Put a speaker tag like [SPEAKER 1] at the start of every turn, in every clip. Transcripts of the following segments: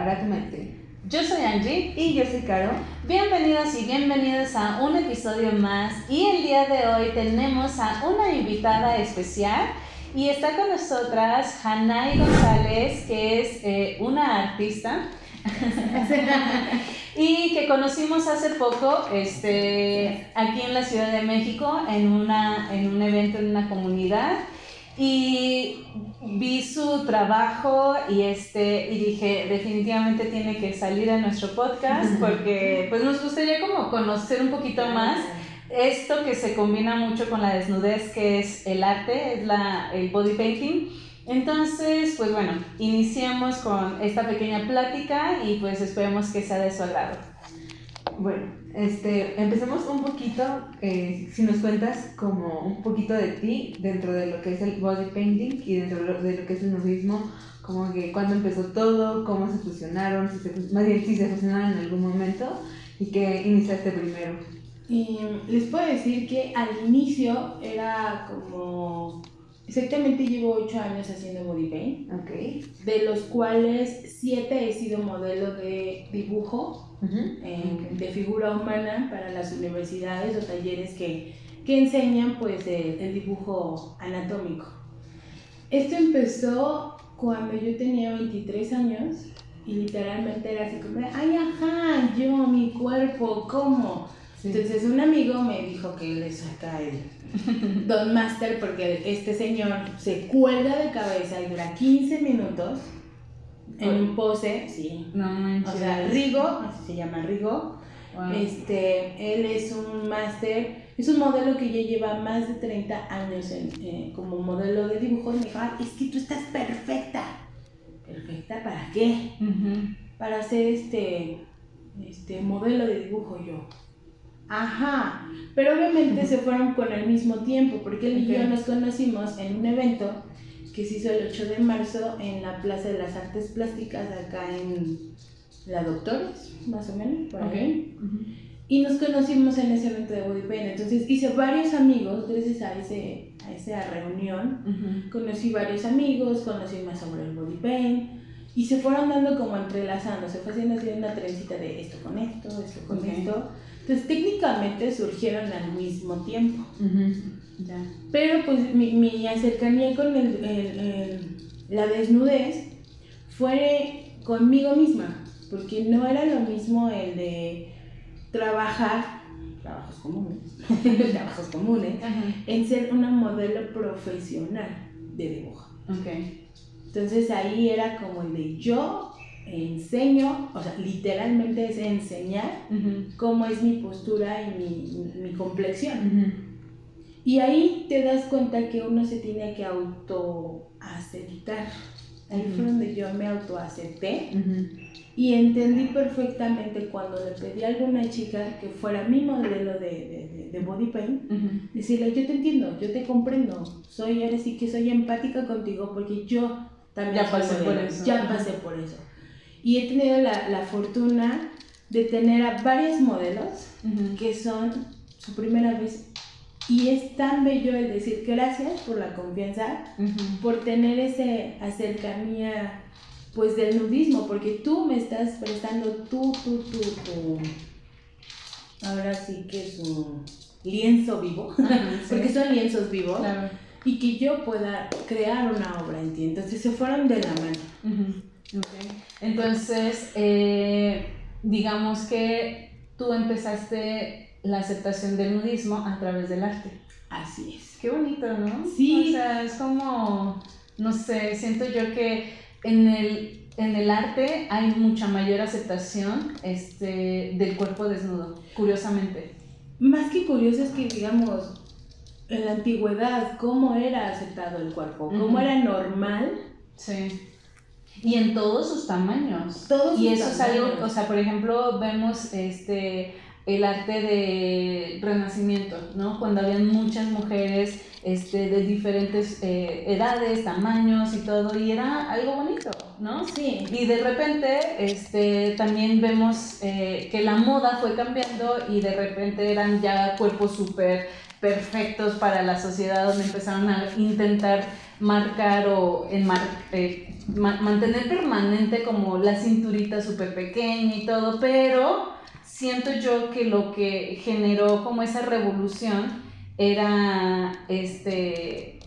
[SPEAKER 1] para tu mente.
[SPEAKER 2] Yo soy Angie.
[SPEAKER 1] Y yo soy Caro.
[SPEAKER 2] Bienvenidos y bienvenidos a un episodio más. Y el día de hoy tenemos a una invitada especial. Y está con nosotras Hanay González, que es eh, una artista. y que conocimos hace poco este, aquí en la Ciudad de México en, una, en un evento en una comunidad y vi su trabajo y este y dije definitivamente tiene que salir a nuestro podcast porque pues nos gustaría como conocer un poquito más esto que se combina mucho con la desnudez que es el arte es la el body painting entonces pues bueno iniciemos con esta pequeña plática y pues esperemos que sea de su agrado.
[SPEAKER 1] Bueno este, empecemos un poquito, eh, si nos cuentas como un poquito de ti dentro de lo que es el body painting y dentro de lo que es el nudismo, como que cuándo empezó todo, cómo se fusionaron, más bien si se fusionaron en algún momento y que iniciaste primero.
[SPEAKER 3] Y les puedo decir que al inicio era como Exactamente llevo 8 años haciendo body paint,
[SPEAKER 1] okay.
[SPEAKER 3] de los cuales 7 he sido modelo de dibujo de figura humana para las universidades o talleres que, que enseñan pues el, dibujo anatómico. Esto empezó cuando yo tenía 23 años y literalmente era así como, ay, ajá, yo, mi cuerpo, ¿cómo? Entonces un amigo me dijo que le saca el Don Master porque este señor se cuelga de cabeza y dura 15 minutos en pose, sí.
[SPEAKER 2] No
[SPEAKER 3] O sea, Rigo, así se llama Rigo. Este, él es un máster, es un modelo que ya lleva más de 30 años en, eh, como modelo de dibujo. Y me dijo, es que tú estás perfecta. ¿Perfecta para qué? Para hacer este, este modelo de dibujo yo. Ajá, pero obviamente se fueron con el mismo tiempo, porque él y yo nos conocimos en un evento que se hizo el 8 de marzo en la Plaza de las Artes Plásticas, acá en La Doctores, más o menos, por ahí. Y nos conocimos en ese evento de Body Paint. Entonces hice varios amigos gracias a, ese, a esa reunión. Conocí varios amigos, conocí más sobre el Body Paint. Y se fueron dando como entrelazando, se fue haciendo así una trencita de esto con esto, esto con esto. Entonces técnicamente surgieron al mismo tiempo. Pero pues mi, mi cercanía con el, la desnudez fue conmigo misma, porque no era lo mismo el de trabajar, trabajos comunes, trabajos comunes, en ser una modelo profesional de dibujo.
[SPEAKER 2] Okay.
[SPEAKER 3] Entonces ahí era como el de yo enseño, o sea, literalmente es enseñar cómo es mi postura y mi, mi complexión. Y ahí te das cuenta que uno se tiene que autoaceptar. Ahí fue donde yo me autoacepté y entendí perfectamente cuando le pedí a alguna chica que fuera mi modelo de, de, de body paint, decirle, yo te entiendo, yo te comprendo, soy ahora sí que soy empática contigo porque yo también
[SPEAKER 2] ya pasé por eso.
[SPEAKER 3] Ya pasé por eso. Y he tenido la, la fortuna de tener a varios modelos que son su primera vez y es tan bello el decir gracias por la confianza, por tener ese acercanía pues del nudismo, porque tú me estás prestando tú, tú, tú, tú. Ahora sí que es un lienzo vivo, porque son lienzos vivos, y que yo pueda crear una obra en ti. Entonces se fueron de la mano.
[SPEAKER 2] Entonces, eh, digamos que tú empezaste la aceptación del nudismo a través del arte.
[SPEAKER 3] Así es.
[SPEAKER 2] Qué bonito, ¿no?
[SPEAKER 3] Sí.
[SPEAKER 2] O sea, es como, no sé, siento yo que en el, en el arte hay mucha mayor aceptación este, del cuerpo desnudo, curiosamente.
[SPEAKER 3] Más que curioso es que, digamos, en la antigüedad, cómo era aceptado el cuerpo, cómo era normal.
[SPEAKER 2] Sí. Y en todos sus tamaños.
[SPEAKER 3] Todos
[SPEAKER 2] y eso es algo, o sea, por ejemplo, vemos este el arte de renacimiento, ¿no? Cuando habían muchas mujeres este, de diferentes eh, edades, tamaños y todo, y era algo bonito, ¿no?
[SPEAKER 3] Sí.
[SPEAKER 2] Y de repente este, también vemos eh, que la moda fue cambiando y de repente eran ya cuerpos súper perfectos para la sociedad donde empezaron a intentar marcar o enmar eh, mantener permanente como la cinturita súper pequeña y todo, pero siento yo que lo que generó como esa revolución era este,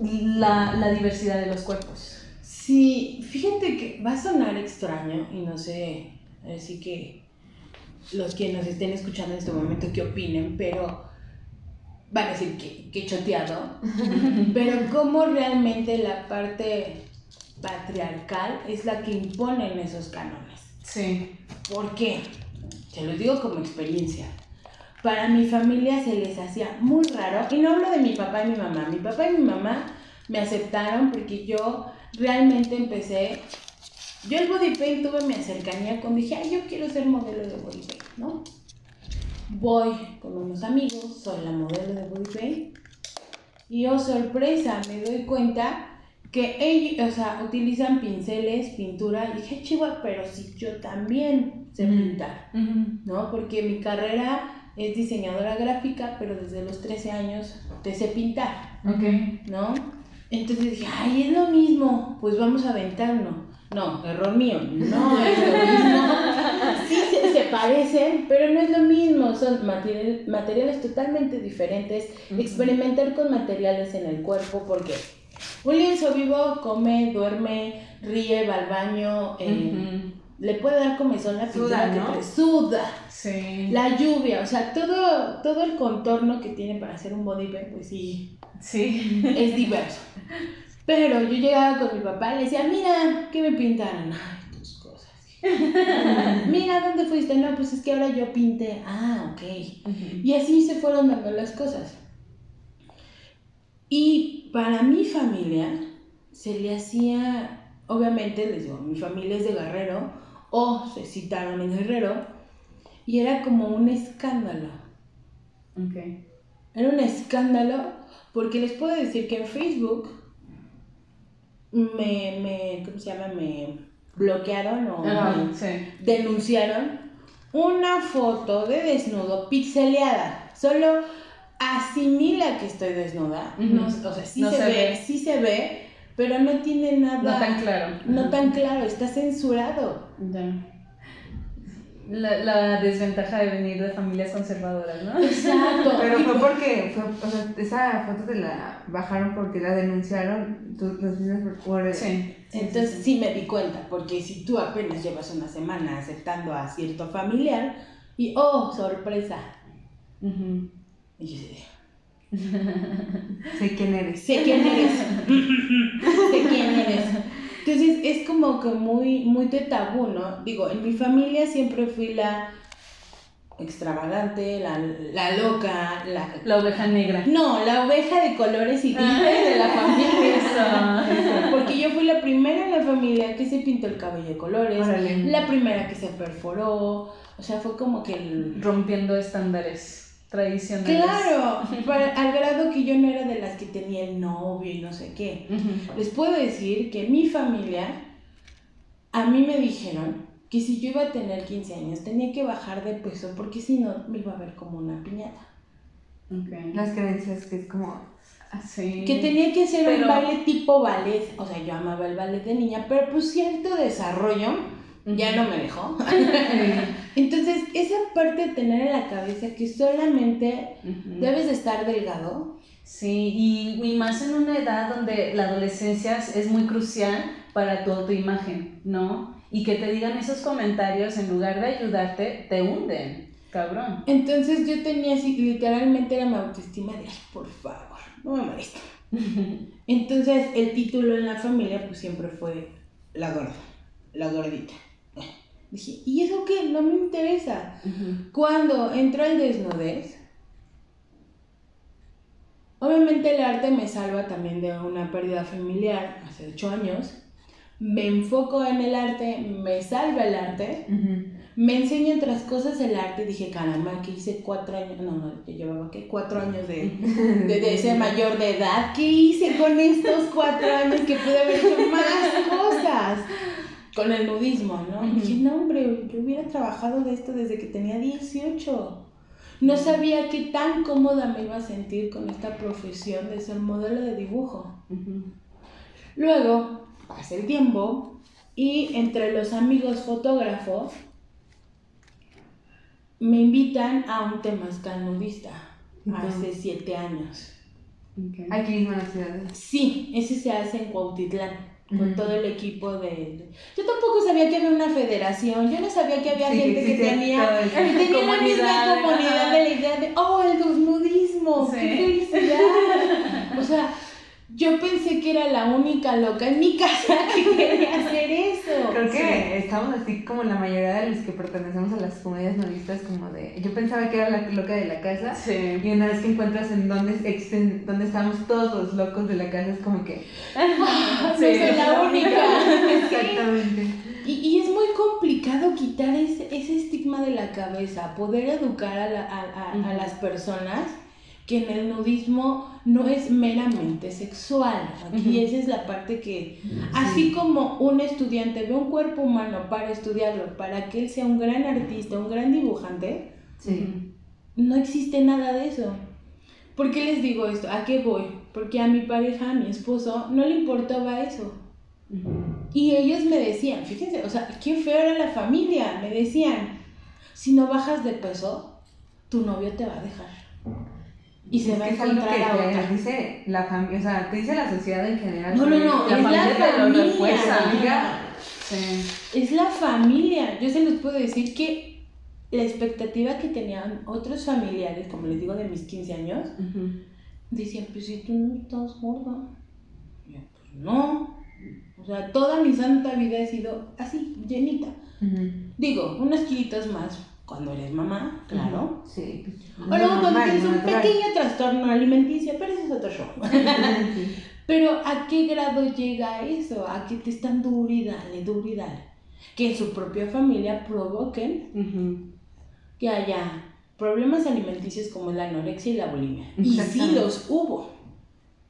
[SPEAKER 2] la, la diversidad de los cuerpos.
[SPEAKER 3] Sí, fíjate que va a sonar extraño y no sé, así que los que nos estén escuchando en este momento qué opinen, pero van a decir que, que choteado, pero cómo realmente la parte patriarcal es la que impone en esos cánones.
[SPEAKER 2] Sí.
[SPEAKER 3] ¿Por qué? Te lo digo como experiencia. Para mi familia se les hacía muy raro, y no hablo de mi papá y mi mamá, mi papá y mi mamá me aceptaron porque yo realmente empecé, yo el body paint tuve mi cercanía cuando dije, ay, yo quiero ser modelo de body paint, ¿no? Voy con unos amigos, soy la modelo de body paint, y oh sorpresa, me doy cuenta que ellos, o sea, utilizan pinceles, pintura, y dije, chihuahua, pero si yo también sé pintar, ¿no? Porque mi carrera es diseñadora gráfica, pero desde los 13 años te sé pintar. ¿no? Entonces dije, ay, es lo mismo, pues vamos a aventarnos. No, error mío, no es lo mismo. Sí se, se parecen, pero no es lo mismo, son material- materiales totalmente diferentes. Experimentar con materiales en el cuerpo, porque un lienzo vivo come, duerme, ríe, va al baño, eh, le puede dar comezón la pintura
[SPEAKER 1] Suda,
[SPEAKER 3] que
[SPEAKER 1] ¿no?
[SPEAKER 3] suda.
[SPEAKER 2] Sí.
[SPEAKER 3] La lluvia, o sea, todo, todo el contorno que tiene para hacer un body paint, pues sí,
[SPEAKER 2] Sí.
[SPEAKER 3] es diverso. Pero yo llegaba con mi papá y le decía, mira, ¿qué me pintaron? Ay, tus cosas. mira, ¿dónde fuiste? No, pues es que ahora yo pinté. Ah, ok. Y así se fueron dando las cosas. Y para mi familia se le hacía, obviamente les digo, mi familia es de Guerrero o se citaron en Guerrero y era como un escándalo.
[SPEAKER 2] Ok.
[SPEAKER 3] Era un escándalo porque les puedo decir que en Facebook me, me ¿cómo se llama? Me bloquearon o me
[SPEAKER 2] sí.
[SPEAKER 3] denunciaron una foto de desnudo pixeleada. Solo asimila que estoy desnuda. No, o sea, sí
[SPEAKER 2] No
[SPEAKER 3] se,
[SPEAKER 2] se
[SPEAKER 3] ve,
[SPEAKER 2] ve.
[SPEAKER 3] sí se ve, pero no tiene nada.
[SPEAKER 2] No tan claro.
[SPEAKER 3] no tan claro, está censurado.
[SPEAKER 2] Ya. La, la desventaja de venir de familias conservadoras, ¿no?
[SPEAKER 3] Exacto.
[SPEAKER 1] Pero fue porque, fue, o sea, esa foto te la bajaron porque la denunciaron tú- los mismos por...
[SPEAKER 2] Sí.
[SPEAKER 3] Entonces sí me di cuenta, porque si tú apenas llevas una semana aceptando a cierto familiar y oh, sorpresa.
[SPEAKER 2] Ujú.
[SPEAKER 3] Y yo dije,
[SPEAKER 1] Sé quién eres.
[SPEAKER 3] sé quién eres. sé quién eres. Entonces es como que muy, muy de tabú, ¿no? Digo, en mi familia siempre fui la extravagante, la, la loca, la...
[SPEAKER 2] La oveja negra.
[SPEAKER 3] No, la oveja de colores y glitter de la familia.
[SPEAKER 2] Eso, eso.
[SPEAKER 3] Porque yo fui la primera en la familia que se pintó el cabello de colores,
[SPEAKER 1] Órale.
[SPEAKER 3] la primera que se perforó, o sea, fue como que el...
[SPEAKER 2] Rompiendo estándares tradicionales.
[SPEAKER 3] Claro, para- al grado que yo no era de las que tenía el novio y no sé qué. Les puedo decir que mi familia, a mí me dijeron que si yo iba a tener 15 años tenía que bajar de peso porque si no me iba a ver como una piñata.
[SPEAKER 2] Ok.
[SPEAKER 1] Las creencias que es como...
[SPEAKER 2] Sí.
[SPEAKER 3] Que tenía que hacer un baile tipo ballet, o sea, yo amaba el ballet de niña, pero pues cierto desarrollo ya no me dejó. Entonces, esa parte de tener en la cabeza que solamente debes de estar delgado,
[SPEAKER 2] Sí, y, y más en una edad donde la adolescencia es muy crucial para tu autoimagen, ¿no? Y que te digan esos comentarios en lugar de ayudarte, te hunden, cabrón.
[SPEAKER 3] entonces yo tenía así, literalmente era mi autoestima de, ay, por favor, no me molesta. Entonces, el título en la familia pues siempre fue la gorda, la gordita. Dije, ¿y eso qué? No me interesa. Cuando entró el desnudez, obviamente el arte me salva también de una pérdida familiar hace ocho años. Me enfoco en el arte, me salva el arte, me enseña otras cosas el arte. Dije, caramba, que hice cuatro años, no, no, yo llevaba que cuatro años de, de, de, ser mayor de edad. ¿Qué hice con estos cuatro años que pude haber hecho más cosas? Con el nudismo, ¿no? Y dije, no, hombre, yo hubiera trabajado de esto desde que tenía 18. No sabía qué tan cómoda me iba a sentir con esta profesión de ser modelo de dibujo. Luego, pasa el tiempo y entre los amigos fotógrafos me invitan a un temazcal nudista hace siete años.
[SPEAKER 1] Aquí mismo en la ciudad.
[SPEAKER 3] Sí, ese se hace en Cuautitlán con todo el equipo de... Yo tampoco sabía que había una federación, yo no sabía que había gente que, tenía, que tenía la misma comunidad de la idea de, oh, el nudismo, qué felicidad. O sea, yo pensé que era la única loca en mi casa que quería hacer eso.
[SPEAKER 1] Creo que estamos así como la mayoría de los que pertenecemos a las comunidades nudistas, como de. Yo pensaba que era la loca de la casa. Sí. Y una vez que encuentras en donde, existen, donde estamos todos los locos de la casa, es como que.
[SPEAKER 3] sí, soy la única.
[SPEAKER 1] Exactamente.
[SPEAKER 3] Y, y, es muy complicado quitar ese, ese estigma de la cabeza, poder educar a, la, a, a, a las personas que en el nudismo no es meramente sexual. Aquí esa es la parte que, así como un estudiante ve un cuerpo humano para estudiarlo, para que él sea un gran artista, un gran dibujante, no existe nada de eso. ¿Por qué les digo esto? ¿A qué voy? Porque a mi pareja, a mi esposo, no le importaba eso. Y ellos me decían, fíjense, o sea, qué feo era la familia, me decían, si no bajas de peso, tu novio te va a dejar y se va a encontrar
[SPEAKER 1] que
[SPEAKER 3] a otra.
[SPEAKER 1] dice la familia, o sea, te dice la sociedad en general.
[SPEAKER 3] No, no, no,
[SPEAKER 1] la
[SPEAKER 3] es
[SPEAKER 1] familia
[SPEAKER 3] la
[SPEAKER 1] lo
[SPEAKER 3] familia.
[SPEAKER 1] refuerza, amiga. Sí.
[SPEAKER 3] Es la familia. Yo se los puedo decir que la expectativa que tenían otros familiares, como les digo, de mis 15 años, decían, pues si tú no estás gorda. Yo, pues no. O sea, toda mi santa vida he sido así, llenita. Digo, unos kilitos más, cuando eres mamá, claro.
[SPEAKER 1] Sí.
[SPEAKER 3] O luego cuando tienes un pequeño trastorno alimenticio, pero ese es otro show. pero ¿a qué grado llega eso? ¿A que te están duro y dale, duro y dale? Que en su propia familia provoquen que haya problemas alimenticios como la anorexia y la bulimia. Y sí los hubo.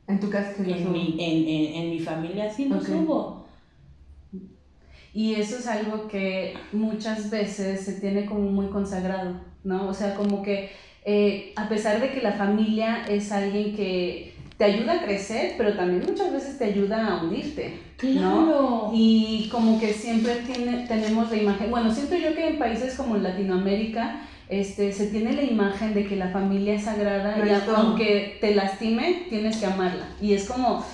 [SPEAKER 1] En tu casa sí los
[SPEAKER 3] En
[SPEAKER 1] hubo.
[SPEAKER 3] mi, en, en, en mi familia sí los hubo.
[SPEAKER 2] Y eso es algo que muchas veces se tiene como muy consagrado, ¿no? O sea, como que eh, a pesar de que la familia es alguien que te ayuda a crecer, pero también muchas veces te ayuda a hundirte, ¿no?
[SPEAKER 3] Claro.
[SPEAKER 2] Y como que siempre tiene, tenemos la imagen, bueno, siento yo que en países como Latinoamérica este, se tiene la imagen de que la familia es sagrada y aunque te lastime, tienes que amarla. Y es como,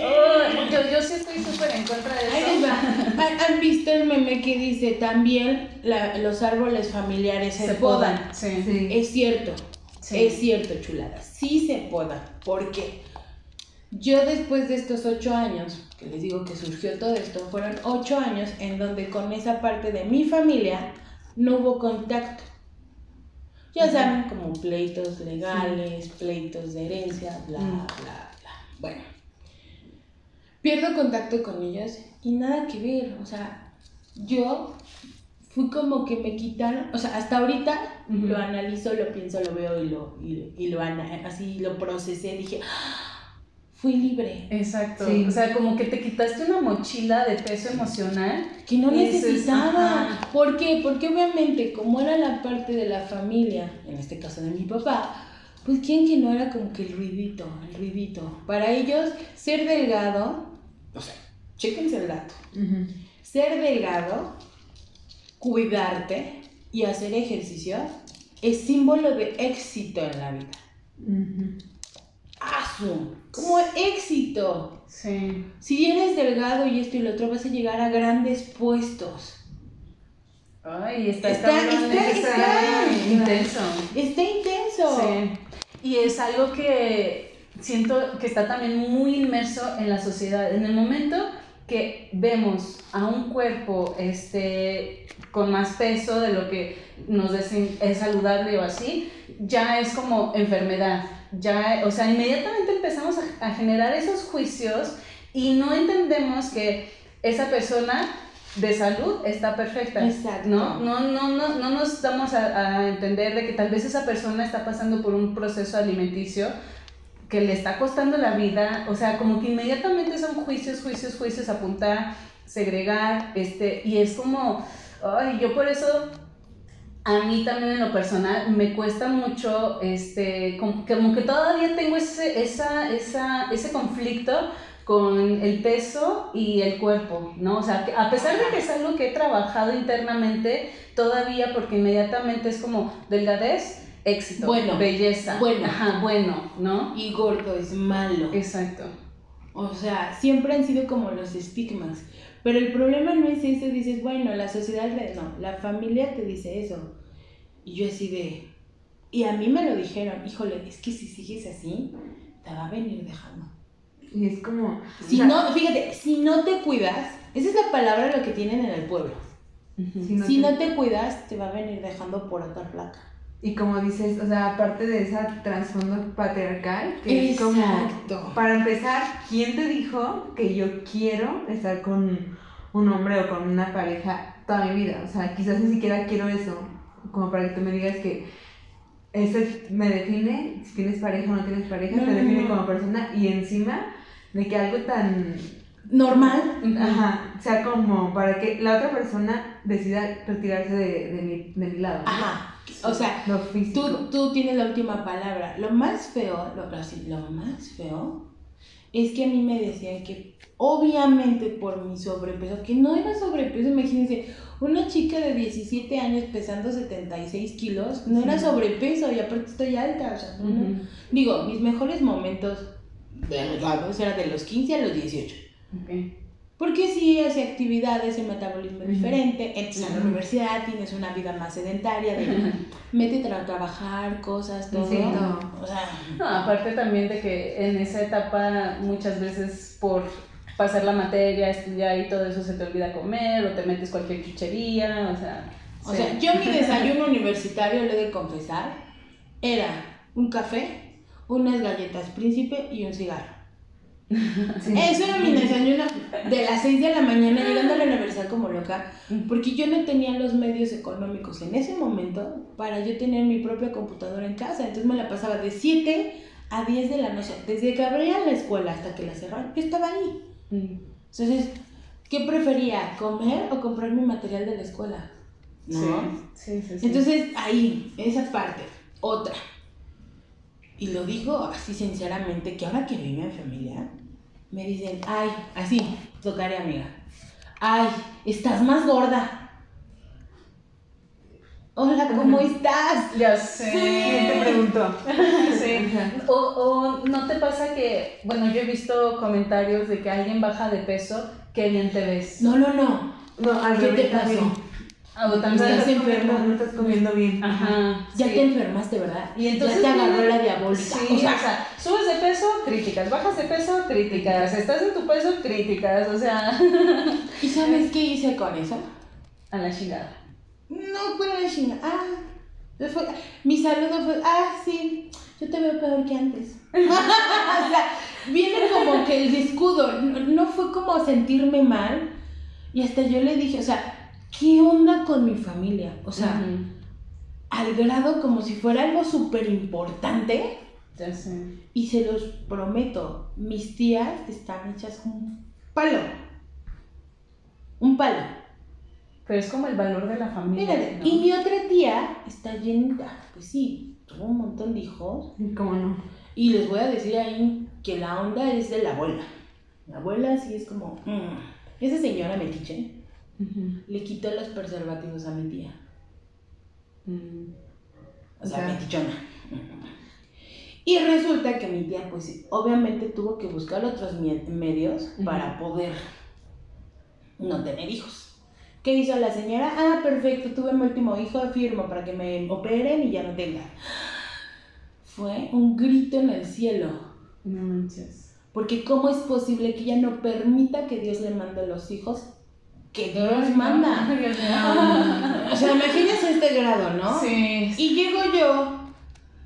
[SPEAKER 2] oh, yo, yo sí estoy súper en contra de
[SPEAKER 3] Ahí
[SPEAKER 2] eso.
[SPEAKER 3] les va. ¿Han- ¿Han visto el meme que dice también la- los árboles familiares se,
[SPEAKER 2] Se
[SPEAKER 3] podan?
[SPEAKER 2] podan, sí.
[SPEAKER 1] Sí.
[SPEAKER 3] Es cierto,
[SPEAKER 2] Sí.
[SPEAKER 3] es cierto, chulada. Sí se podan. ¿Por qué? Yo después de estos ocho años, que les digo que surgió todo esto, fueron ocho años en donde con esa parte de mi familia no hubo contacto. Ya saben, como pleitos legales, pleitos de herencia, bla,
[SPEAKER 2] Mm.
[SPEAKER 3] bla, bla. Bueno, pierdo contacto con ellos y nada que ver. O sea, yo fui como que me quitaron, o sea, hasta ahorita lo analizo, lo pienso, lo veo y lo, y, y lo ana- así lo procesé, dije, "Ah, fui libre,
[SPEAKER 2] Exacto.
[SPEAKER 1] Sí.
[SPEAKER 2] O sea, como que te quitaste una mochila de peso emocional.
[SPEAKER 3] que no necesitaba.
[SPEAKER 2] ajá.
[SPEAKER 3] ¿Por qué? Porque obviamente como era la parte de la familia, en este caso de mi papá, pues quién que no era como que el ruidito, el ruidito. Para ellos, ser delgado, o sea, chéquense el dato, ser delgado, cuidarte y hacer ejercicio es símbolo de éxito en la vida. ¡Asu! Como éxito.
[SPEAKER 2] Sí.
[SPEAKER 3] Si eres delgado y esto y lo otro, vas a llegar a grandes puestos.
[SPEAKER 2] Ay, está,
[SPEAKER 3] está- está
[SPEAKER 2] está. intenso.
[SPEAKER 3] Está intenso.
[SPEAKER 2] Sí. Y es algo que siento que está también muy inmerso en la sociedad. En el momento que vemos a un cuerpo este, con más peso de lo que nos dicen es saludable o así, ya es como enfermedad. Ya, o sea, inmediatamente empezamos a, a generar esos juicios y no entendemos que esa persona de salud está perfecta.
[SPEAKER 3] Exacto.
[SPEAKER 2] ¿no? No, no, no, no nos damos a, a entender de que tal vez esa persona está pasando por un proceso alimenticio que le está costando la vida, o sea, como que inmediatamente son juicios, juicios, juicios, apuntar, segregar, este, y es como, ay, yo por eso, a mí también en lo personal, me cuesta mucho, este, como, que todavía tengo ese, esa, esa, ese conflicto con el peso y el cuerpo, ¿no? O sea, a pesar de que es algo que he trabajado internamente, todavía porque inmediatamente es como delgadez, éxito,
[SPEAKER 3] Bueno,
[SPEAKER 2] belleza,
[SPEAKER 3] bueno.
[SPEAKER 2] ajá, bueno, ¿no?
[SPEAKER 3] Y gordo es malo.
[SPEAKER 2] Exacto.
[SPEAKER 3] O sea, siempre han sido como los estigmas. Pero el problema no es eso, dices, bueno, la sociedad, no, la familia te dice eso. Y yo así de... Y a mí me lo dijeron, híjole, es que si sigues así, te va a venir dejando.
[SPEAKER 1] Y es como.
[SPEAKER 3] Si
[SPEAKER 1] o sea,
[SPEAKER 3] no, fíjate, si no te cuidas, esa es la palabra lo que tienen en el pueblo.
[SPEAKER 1] si no
[SPEAKER 3] Si
[SPEAKER 1] te-
[SPEAKER 3] no te cuidas, te va a venir dejando por otra placa.
[SPEAKER 1] Y como dices, o sea, aparte de ese trasfondo patriarcal, que es como,
[SPEAKER 3] Exacto.
[SPEAKER 1] para empezar, ¿quién te dijo que yo quiero estar con un hombre o con una pareja toda mi vida? O sea, quizás ni siquiera quiero eso, como para que tú me digas que eso me define, si tienes pareja o no tienes pareja,
[SPEAKER 3] No,
[SPEAKER 1] te define
[SPEAKER 3] no.
[SPEAKER 1] como persona y encima de que algo tan
[SPEAKER 3] Normal.
[SPEAKER 1] Ajá, o sea, como para que la otra persona decida retirarse de, de, mi, de mi lado. ¿no?
[SPEAKER 3] Ajá. O sea,
[SPEAKER 1] Lo.
[SPEAKER 3] Tú, tú tienes la última palabra. Lo más feo, lo, lo más feo, es que a mí me decían que obviamente por mi sobrepeso, que no era sobrepeso, imagínense, una chica de 17 años pesando 76 kilos, no era sobrepeso y aparte estoy alta, o sea, no- digo, mis mejores momentos de los eran de los 15 a los 18.
[SPEAKER 2] Ok.
[SPEAKER 3] Porque sí, hace actividades, el metabolismo diferente, entras a la universidad, tienes una vida más sedentaria, de métete a trabajar, cosas, todo.
[SPEAKER 1] Sí, todo.
[SPEAKER 3] O sea,
[SPEAKER 2] No, aparte también de que en esa etapa muchas veces por pasar la materia, estudiar y todo eso se te olvida comer o te metes cualquier chuchería, o sea...
[SPEAKER 3] o
[SPEAKER 2] sí.
[SPEAKER 3] sea, yo mi desayuno universitario, lo he de confesar, era un café, unas galletas príncipe y un cigarro.
[SPEAKER 1] Sí.
[SPEAKER 3] Eso era mi desayuno de las 6 de la mañana llegando a la universidad como loca, porque yo no tenía los medios económicos en ese momento para yo tener mi propia computadora en casa, entonces me la pasaba de 7 a 10 de la noche, desde que abría la escuela hasta que la cerraron, yo estaba ahí.
[SPEAKER 2] Mm.
[SPEAKER 3] Entonces, ¿qué prefería, comer o comprar mi material de la escuela? ¿No?
[SPEAKER 2] Sí, sí, sí. sí.
[SPEAKER 3] Entonces, ahí, esa parte. Otra. Y lo digo así sinceramente, que ahora que vivo en familia, me dicen, ay, así, tocaré amiga. Ay, estás más gorda. Hola, ¿cómo estás?
[SPEAKER 2] Ya sé.
[SPEAKER 1] ¿Quién te preguntó?
[SPEAKER 2] Sí. O, o no te pasa que, bueno, yo he visto comentarios de que alguien baja de peso, qué bien te ves.
[SPEAKER 3] No, no, no.
[SPEAKER 1] No, al
[SPEAKER 3] ¿Qué te pasó?
[SPEAKER 1] También.
[SPEAKER 2] O
[SPEAKER 1] No
[SPEAKER 2] también-
[SPEAKER 1] estás,
[SPEAKER 3] enferma.
[SPEAKER 1] no estás comiendo bien.
[SPEAKER 2] Ajá.
[SPEAKER 3] Ya
[SPEAKER 2] sí.
[SPEAKER 3] te enfermaste, ¿verdad?
[SPEAKER 2] Y entonces
[SPEAKER 3] ya te agarró la diabólica.
[SPEAKER 2] Sí,
[SPEAKER 3] o sea,
[SPEAKER 2] o sea, subes de peso, críticas, bajas de peso, críticas, estás en tu peso, críticas, o sea,
[SPEAKER 3] ¿y sabes qué hice con eso?
[SPEAKER 2] a la chingada.
[SPEAKER 3] No, fue la chinga. Ah, después, mi saludo fue, ah, sí, yo te veo peor que antes. o sea, viene como que el escudo, no, no fue como sentirme mal. Y hasta yo le dije, o sea, ¿qué onda con mi familia? O sea, al grado como si fuera algo súper importante.
[SPEAKER 2] Ya sé.
[SPEAKER 3] Y se los prometo, mis tías están hechas un palo. Un palo.
[SPEAKER 2] Pero es como el valor de la familia.
[SPEAKER 3] Mírale,
[SPEAKER 2] ¿no?
[SPEAKER 3] y mi otra tía está llenita. Pues sí, tuvo un montón de hijos.
[SPEAKER 1] ¿Cómo no?
[SPEAKER 3] Y les voy a decir ahí que la onda es de la abuela. La abuela sí es como. mm. Esa señora metiche Le quitó los preservativos a mi tía.
[SPEAKER 2] Mm.
[SPEAKER 3] O sea,
[SPEAKER 1] Ya.
[SPEAKER 3] metichona. Y resulta que mi tía, pues obviamente tuvo que buscar otros medios para poder no tener hijos. ¿Qué hizo la señora? Ah, perfecto, tuve mi último hijo, firmo para que me operen y ya no tenga. Fue un grito en el cielo.
[SPEAKER 2] No manches.
[SPEAKER 3] Porque ¿cómo es posible que ella no permita que Dios le mande los hijos que Dios manda? O sea, imagínense este grado, ¿no?
[SPEAKER 2] Sí.
[SPEAKER 3] Y llego yo,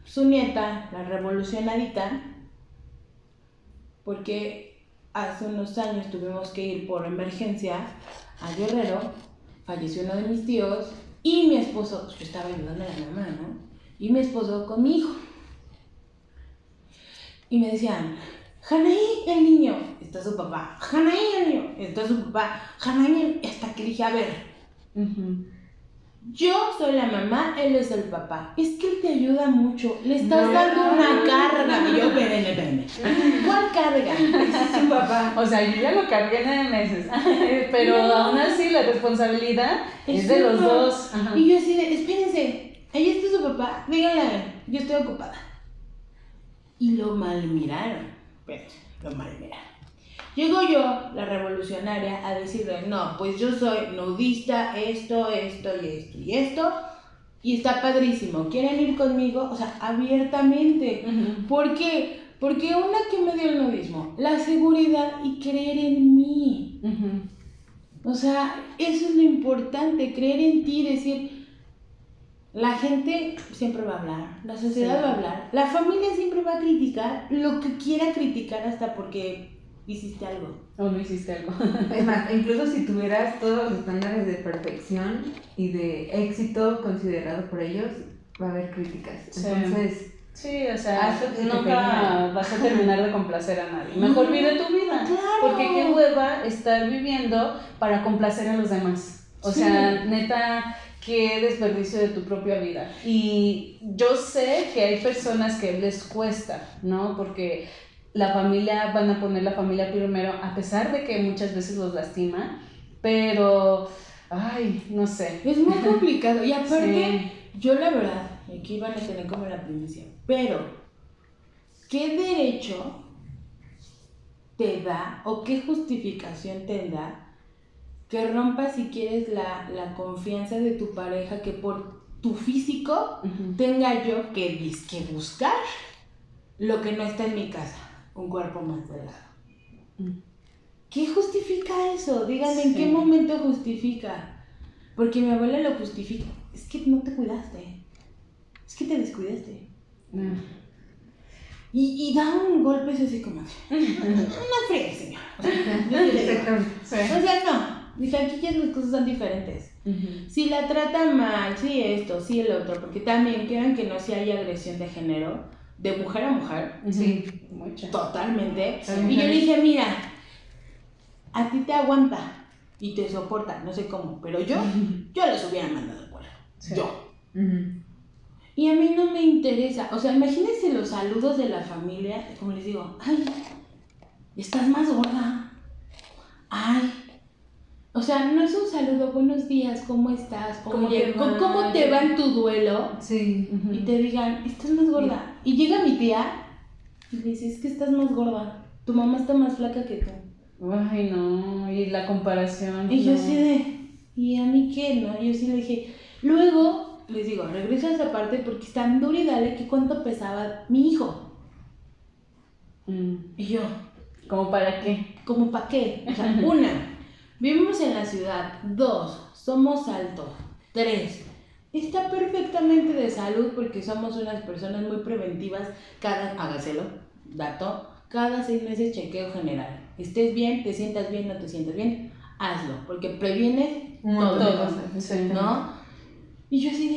[SPEAKER 3] su nieta, la revolucionadita, porque hace unos años tuvimos que ir por emergencia a Guerrero, falleció uno de mis tíos y mi esposo, yo estaba ayudando a la mamá, ¿no? Y mi esposo con mi hijo. Y me decían, Janaí, el niño, está su papá. Janaí, el niño, está su papá. Janaí, hasta que dije, a ver, yo soy la mamá, él es el papá. Es que él te ayuda mucho. Le estás dando una carga. Y yo, espérenme, espérenme. ¿Cuál carga? Es su papá.
[SPEAKER 2] O sea, yo ya lo cargué nueve meses. Pero aún así la responsabilidad es, de los dos. Ajá.
[SPEAKER 3] Y yo así de, espérense, ahí está su papá, díganle, yo estoy ocupada. Y lo mal miraron. Espérense, lo mal miraron. Llego yo, la revolucionaria, a decirle, no, pues yo soy nudista, esto, esto y esto y esto. Y está padrísimo. ¿Quieren ir conmigo? O sea, abiertamente.
[SPEAKER 2] Ujú.
[SPEAKER 3] ¿Por qué? Porque una que me dio el nudismo, la seguridad y creer en mí. O sea, eso es lo importante, creer en ti, decir, la gente siempre va a hablar, la sociedad
[SPEAKER 2] Sí.
[SPEAKER 3] va a hablar, la familia siempre va a criticar lo que quiera criticar hasta porque hiciste algo.
[SPEAKER 2] O no hiciste algo.
[SPEAKER 1] Es más, incluso si tuvieras todos los estándares de perfección y de éxito considerado por ellos, va a haber críticas.
[SPEAKER 2] Sí.
[SPEAKER 1] Entonces,
[SPEAKER 2] Sí, o sea,
[SPEAKER 1] Haz lo que te
[SPEAKER 2] nunca vas a terminar de complacer a nadie. Mejor vive tu vida.
[SPEAKER 3] Claro.
[SPEAKER 2] Porque qué hueva estar viviendo para complacer a los demás. O
[SPEAKER 3] Sí.
[SPEAKER 2] sea, neta, qué desperdicio de tu propia vida. Y yo sé que hay personas que les cuesta, ¿no? Porque la familia, van a poner la familia primero, a pesar de que muchas veces los lastima, pero, ay, no sé.
[SPEAKER 3] Es muy complicado y aparte,
[SPEAKER 2] Sí.
[SPEAKER 3] yo la verdad, aquí van a tener como la primicia, pero ¿qué derecho te da o qué justificación te da que rompas si quieres la, la confianza de tu pareja que por tu físico tenga yo que, que buscar lo que no está en mi casa, un cuerpo más delgado?
[SPEAKER 2] Mm.
[SPEAKER 3] ¿Qué justifica eso? Díganme en qué momento justifica. Porque mi abuela lo justifica. Es que no te cuidaste. Es que te descuidaste.
[SPEAKER 2] Ah.
[SPEAKER 3] Y, y da un golpe así como no friegue, señor. Sea, yo digo. O sea, no. Dije, aquí ya las cosas son diferentes. Si la tratan mal, sí esto, sí el otro, porque también quieran que no si hay agresión de género, de mujer a mujer,
[SPEAKER 1] Sí.
[SPEAKER 2] Mucha.
[SPEAKER 3] totalmente.
[SPEAKER 1] Sí.
[SPEAKER 3] Y yo le dije, mira, a ti te aguanta y te soporta, no sé cómo, pero yo, yo les hubiera mandado al cuerpo.
[SPEAKER 2] Sí.
[SPEAKER 3] Yo. Y a mí no me interesa. O sea, imagínense los saludos de la familia, como les digo, ay, estás más gorda. Ay. O sea, no es un saludo, buenos días, ¿cómo estás?
[SPEAKER 2] ¿Cómo
[SPEAKER 3] Oye,
[SPEAKER 2] te
[SPEAKER 3] ¿cómo,
[SPEAKER 2] va?
[SPEAKER 3] cómo te va en tu duelo?
[SPEAKER 1] Sí.
[SPEAKER 3] Y te digan, estás más gorda. Y llega mi tía y le dice, es que estás más gorda. Tu mamá está más flaca que tú.
[SPEAKER 2] Ay, no. Y la comparación.
[SPEAKER 3] Y yo así de, ¿y a mí qué? No, yo sí le dije, luego les digo, regreso a esa parte porque están duro y dale que cuánto pesaba mi hijo.
[SPEAKER 2] Mm.
[SPEAKER 3] Y yo,
[SPEAKER 2] ¿Cómo para qué?
[SPEAKER 3] ¿como para qué? O sea, una, vivimos en la ciudad. Dos, somos altos. Tres, está perfectamente de salud porque somos unas personas muy preventivas. Cada, hágaselo, dato, cada seis meses chequeo general. Estés bien, te sientas bien, no te sientas bien, hazlo, porque previenes
[SPEAKER 1] de
[SPEAKER 2] Todo. Sí.
[SPEAKER 3] ¿no? Y yo así de,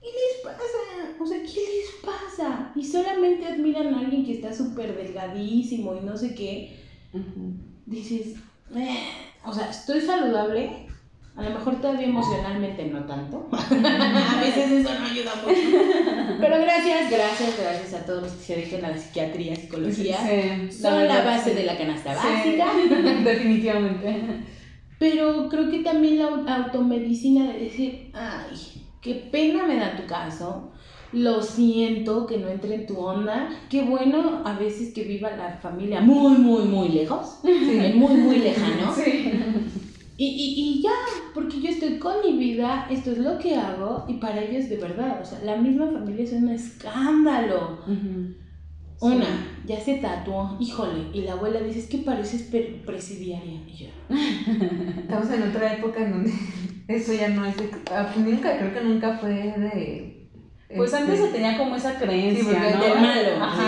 [SPEAKER 3] ¿qué les pasa? O sea, ¿qué les pasa? Y solamente admiran a alguien que está súper delgadísimo y no sé qué.
[SPEAKER 2] Ujú.
[SPEAKER 3] Dices, "Eh", o sea, estoy saludable. A lo mejor todavía emocionalmente no tanto. a veces eso no ayuda mucho. Pero gracias, gracias, gracias a todos los que se dedican a la psiquiatría, psicología.
[SPEAKER 2] Sí,
[SPEAKER 3] Son la base
[SPEAKER 2] sí.
[SPEAKER 3] de la canasta
[SPEAKER 2] Sí,
[SPEAKER 3] básica.
[SPEAKER 2] Definitivamente.
[SPEAKER 3] Pero creo que también la au- automedicina de decir, ay, qué pena me da tu caso, lo siento que no entre en tu onda, qué bueno a veces que viva la familia muy, muy, muy lejos, muy, muy lejano.
[SPEAKER 2] Sí.
[SPEAKER 3] Y, y, y ya, porque yo estoy con mi vida, esto es lo que hago y para ellos de verdad, o sea, la misma familia es un escándalo. Una, ya se tatuó, híjole, y la abuela dice, es que pareces presidiaria. Y yo,
[SPEAKER 1] Estamos en otra época en donde eso ya no es de... ah, Nunca, creo que nunca fue de...
[SPEAKER 2] Pues
[SPEAKER 1] este,
[SPEAKER 2] antes se tenía como esa creencia,
[SPEAKER 1] Sí, porque
[SPEAKER 2] ¿no?
[SPEAKER 3] de malo,
[SPEAKER 2] Ajá.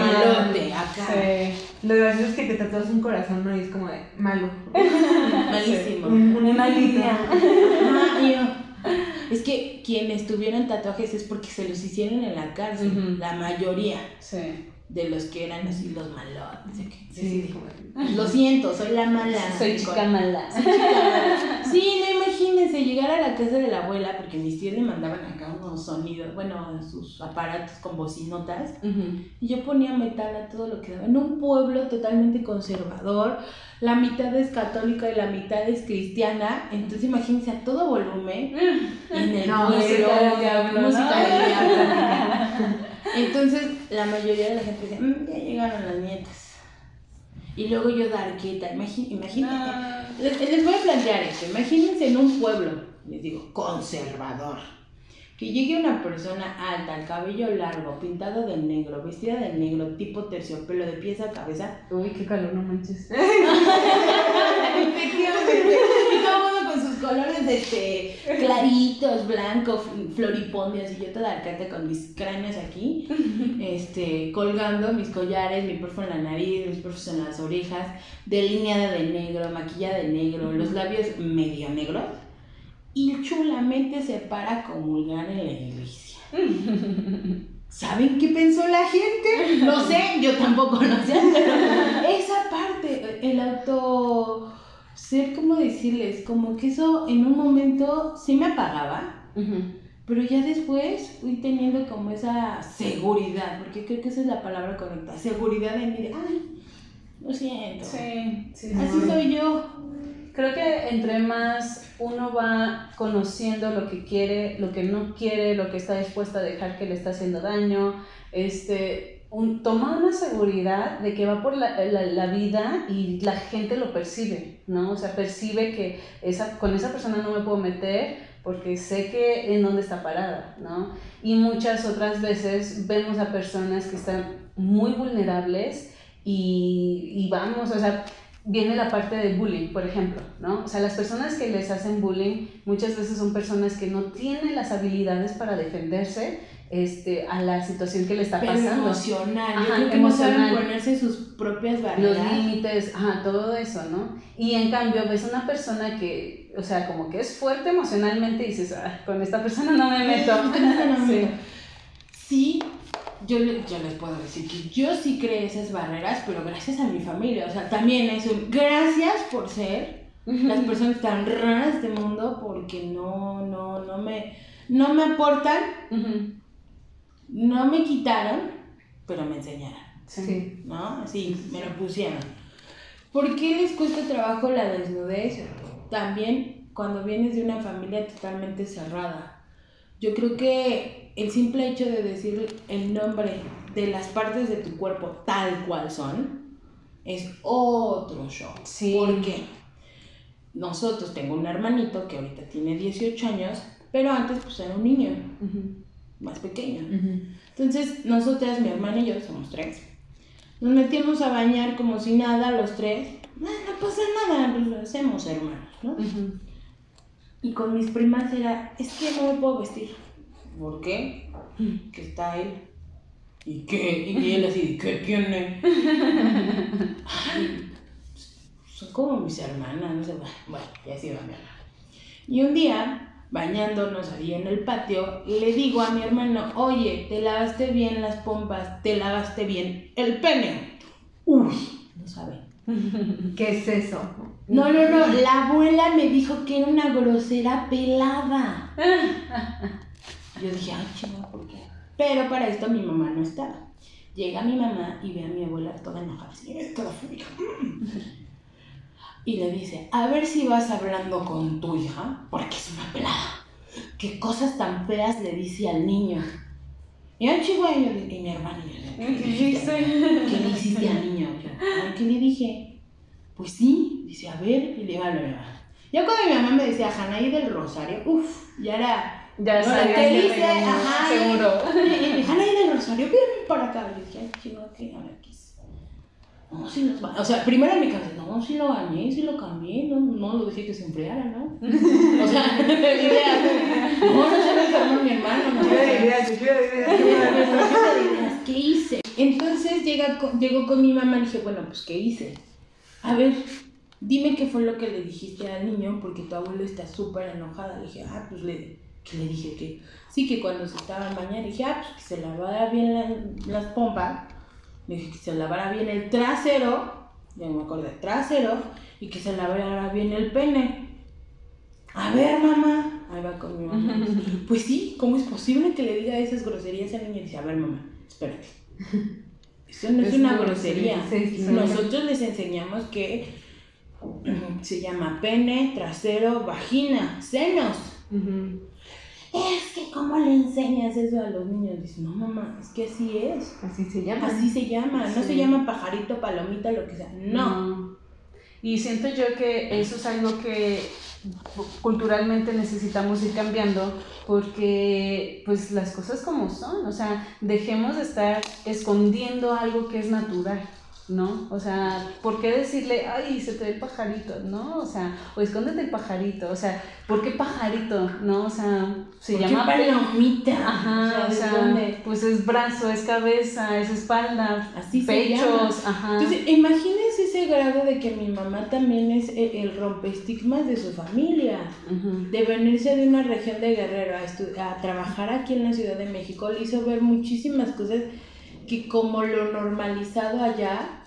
[SPEAKER 3] malote, acá.
[SPEAKER 2] Sí.
[SPEAKER 1] Lo gracioso es que te tatuas un corazón, ¿no? Y es como de malo.
[SPEAKER 3] Malísimo.
[SPEAKER 2] Una línea.
[SPEAKER 3] Ajá, y yo, Es que quienes tuvieron tatuajes es porque se los hicieron en la cárcel, la mayoría
[SPEAKER 2] Sí.
[SPEAKER 3] De los que eran así los malotes. de que-
[SPEAKER 1] Sí, como de-
[SPEAKER 3] Lo siento, soy la mala.
[SPEAKER 2] Soy chica mala.
[SPEAKER 3] Soy chica mala. Sí, no imagínense llegar a la casa de la abuela, porque mis tíos le mandaban acá unos sonidos, bueno, sus aparatos con bocinotas, y yo ponía metal a todo lo que daba. En un pueblo totalmente conservador, la mitad es católica y la mitad es cristiana, entonces imagínense a todo volumen, en el
[SPEAKER 1] No,
[SPEAKER 3] pueblo,
[SPEAKER 2] música del diablo,
[SPEAKER 3] Entonces la mayoría de la gente dice, "Mm, ya llegaron las nietas. Y luego yo darqueta, imagi- imagínate.
[SPEAKER 2] Ah.
[SPEAKER 3] Les, les voy a plantear esto. Imagínense en un pueblo, les digo, conservador. Que llegue una persona alta, el cabello largo, pintado de negro, vestida de negro, tipo terciopelo, de pies a cabeza.
[SPEAKER 2] Uy, qué calor, no manches.
[SPEAKER 3] Efectivamente. Y todo el mundo con colores este, claritos, blancos, floripondios, y yo toda arcata con mis cráneos aquí, este, colgando mis collares, mi perfo en la nariz, mis perfos en las orejas, delineada de negro, maquillada de negro, los labios medio negros, y chulamente se para comulgar en la iglesia. ¿Saben qué pensó la gente? No sé, yo tampoco lo sé, pero esa parte, el auto, ser, ¿cómo decirles? Como que eso en un momento sí me apagaba, pero ya después fui teniendo como esa seguridad, porque creo que esa es la palabra correcta, seguridad en mí de, ay, lo siento,
[SPEAKER 2] Sí, sí, sí.
[SPEAKER 3] así soy yo.
[SPEAKER 2] Creo que entre más uno va conociendo lo que quiere, lo que no quiere, lo que está dispuesto a dejar que le está haciendo daño, este, un, toma una seguridad de que va por la, la- la vida y la gente lo percibe, ¿no? O sea, percibe que esa, con esa persona no me puedo meter porque sé que en dónde está parada, ¿no? Y muchas otras veces vemos a personas que están muy vulnerables y, y vamos, o sea, viene la parte del bullying, por ejemplo, ¿no? O sea, las personas que les hacen bullying muchas veces son personas que no tienen las habilidades para defenderse este, a la situación que le está
[SPEAKER 3] Pero
[SPEAKER 2] pasando.
[SPEAKER 3] emocional, yo
[SPEAKER 2] Ajá,
[SPEAKER 3] creo que no saben
[SPEAKER 2] emocional.
[SPEAKER 3] ponerse sus propias
[SPEAKER 2] Los
[SPEAKER 3] barreras.
[SPEAKER 2] límites, ajá, todo eso, ¿no? Y en cambio ves una persona que, o sea, como que es fuerte emocionalmente y dices, "Ah, con esta persona no me meto. Sí.
[SPEAKER 3] Sí, yo, yo les puedo decir que yo sí creé esas barreras, pero gracias a mi familia. O sea, también es un gracias por ser las personas tan raras de este mundo porque no, no, no me, no me aportan,
[SPEAKER 2] Ujú.
[SPEAKER 3] No me quitaron, pero me enseñaron,
[SPEAKER 1] Sí.
[SPEAKER 3] ¿no? Así, me lo pusieron. ¿Por qué les cuesta trabajo la desnudez? También cuando vienes de una familia totalmente cerrada. Yo creo que el simple hecho de decir el nombre de las partes de tu cuerpo tal cual son es otro show.
[SPEAKER 2] Sí.
[SPEAKER 3] ¿Por qué? Nosotros tengo un hermanito que ahorita tiene 18 años, pero antes pues era un niño
[SPEAKER 2] Ujú.
[SPEAKER 3] Más pequeño.
[SPEAKER 1] Ujú.
[SPEAKER 3] Entonces, nosotras, mi hermana y yo, somos tres. Nos metíamos a bañar como si nada, los tres. No, no pasa nada, pues lo hacemos hermanos, ¿no?
[SPEAKER 2] Ujú.
[SPEAKER 3] Y con mis primas era, es que no me puedo vestir. ¿Por qué? Que está él. ¿Y qué? Y él así, ¿qué tiene? Ay, son como mis hermanas, no sé. Bueno, ya sí va mi hermana. Y un día, bañándonos ahí en el patio, le digo a mi hermano, oye, te lavaste bien las pompas, te lavaste bien el pene. Uy, no sabe.
[SPEAKER 1] ¿Qué es eso?
[SPEAKER 3] No, no, no, la abuela me dijo que era una grosera pelada. Yo dije, ay, chiva, ¿por qué? Pero para esto mi mamá no estaba. Llega mi mamá y ve a mi abuela toda enojada, así. Y le dice, a ver si vas hablando con tu hija, porque es una pelada. ¿Qué cosas tan feas le dice al niño? Y ay, chihuahua, y yo le- y mi hermana, y yo le-
[SPEAKER 2] ¿Qué dijiste?
[SPEAKER 3] ¿qué le hiciste al niño? Yo, "Ay, ¿qué le dije? Pues sí, dice, a ver, y le va a mi mamá. Ya cuando mi mamá me decía Janaí del Rosario, uff, ya era.
[SPEAKER 2] Ya
[SPEAKER 3] Ahora,
[SPEAKER 2] sabía
[SPEAKER 3] ¿qué
[SPEAKER 2] que
[SPEAKER 3] dice? Ajá,
[SPEAKER 2] seguro.
[SPEAKER 3] Janaí del Rosario, ven para acá. Y yo dije, ay, chico, ¿qué ahora es? No, sí los ba- O sea, primero en mi cabeza, no, sí lo bañé, sí lo cambié, no, no lo dejé que se enfriara, ¿no? O sea, idea, no, no se me enfermó mi hermano, no. ¿Qué hice? Entonces llega, llegó con mi mamá y dije, bueno, pues ¿qué hice? A ver, dime qué fue lo que le dijiste al niño porque tu abuelo está súper enojada. Le dije, ah, pues le, ¿qué le dije? Que sí, que cuando se estaba en bañar, dije, ah, pues que se lavara bien la- las pompas. Le dije que se lavara bien el trasero, ya no me acordé, trasero, y que se lavara bien el pene. A ver, mamá. Ahí va con mi mamá. Pues sí, ¿cómo es posible que le diga esas groserías al niño? Y dice, a ver, mamá, espérate. Eso no es,
[SPEAKER 1] Es
[SPEAKER 3] una grosería.
[SPEAKER 1] grosería, sí, sí.
[SPEAKER 3] Nosotros les enseñamos que se llama pene, trasero, vagina, senos.
[SPEAKER 2] Ujú.
[SPEAKER 3] Es que, ¿cómo le enseñas eso a los niños? Dice, no, mamá, es que así es.
[SPEAKER 1] Así se llama.
[SPEAKER 3] Así se llama. No se llama pajarito, palomita, lo que sea. No.
[SPEAKER 2] No. Y siento yo que eso es algo que culturalmente necesitamos ir cambiando porque pues las cosas como son, o sea, dejemos de estar escondiendo algo que es natural, ¿no? O sea, ¿por qué decirle, ay, se te ve el pajarito, ¿no? O sea, o escóndete el pajarito, o sea, ¿por qué pajarito, no? O sea, se
[SPEAKER 3] ¿Por qué
[SPEAKER 2] llama
[SPEAKER 3] palomita?
[SPEAKER 2] Ajá, o
[SPEAKER 3] ¿de
[SPEAKER 2] sea,
[SPEAKER 3] dónde?
[SPEAKER 2] pues es brazo, es cabeza, es espalda,
[SPEAKER 3] Así se
[SPEAKER 2] pechos,
[SPEAKER 3] llama.
[SPEAKER 2] ajá.
[SPEAKER 3] Entonces, imagínense ese grado de que mi mamá también es eh, el rompeestigmas de su familia. De venirse de una región de Guerrero a, a trabajar aquí en la Ciudad de México le hizo ver muchísimas cosas que como lo normalizado allá,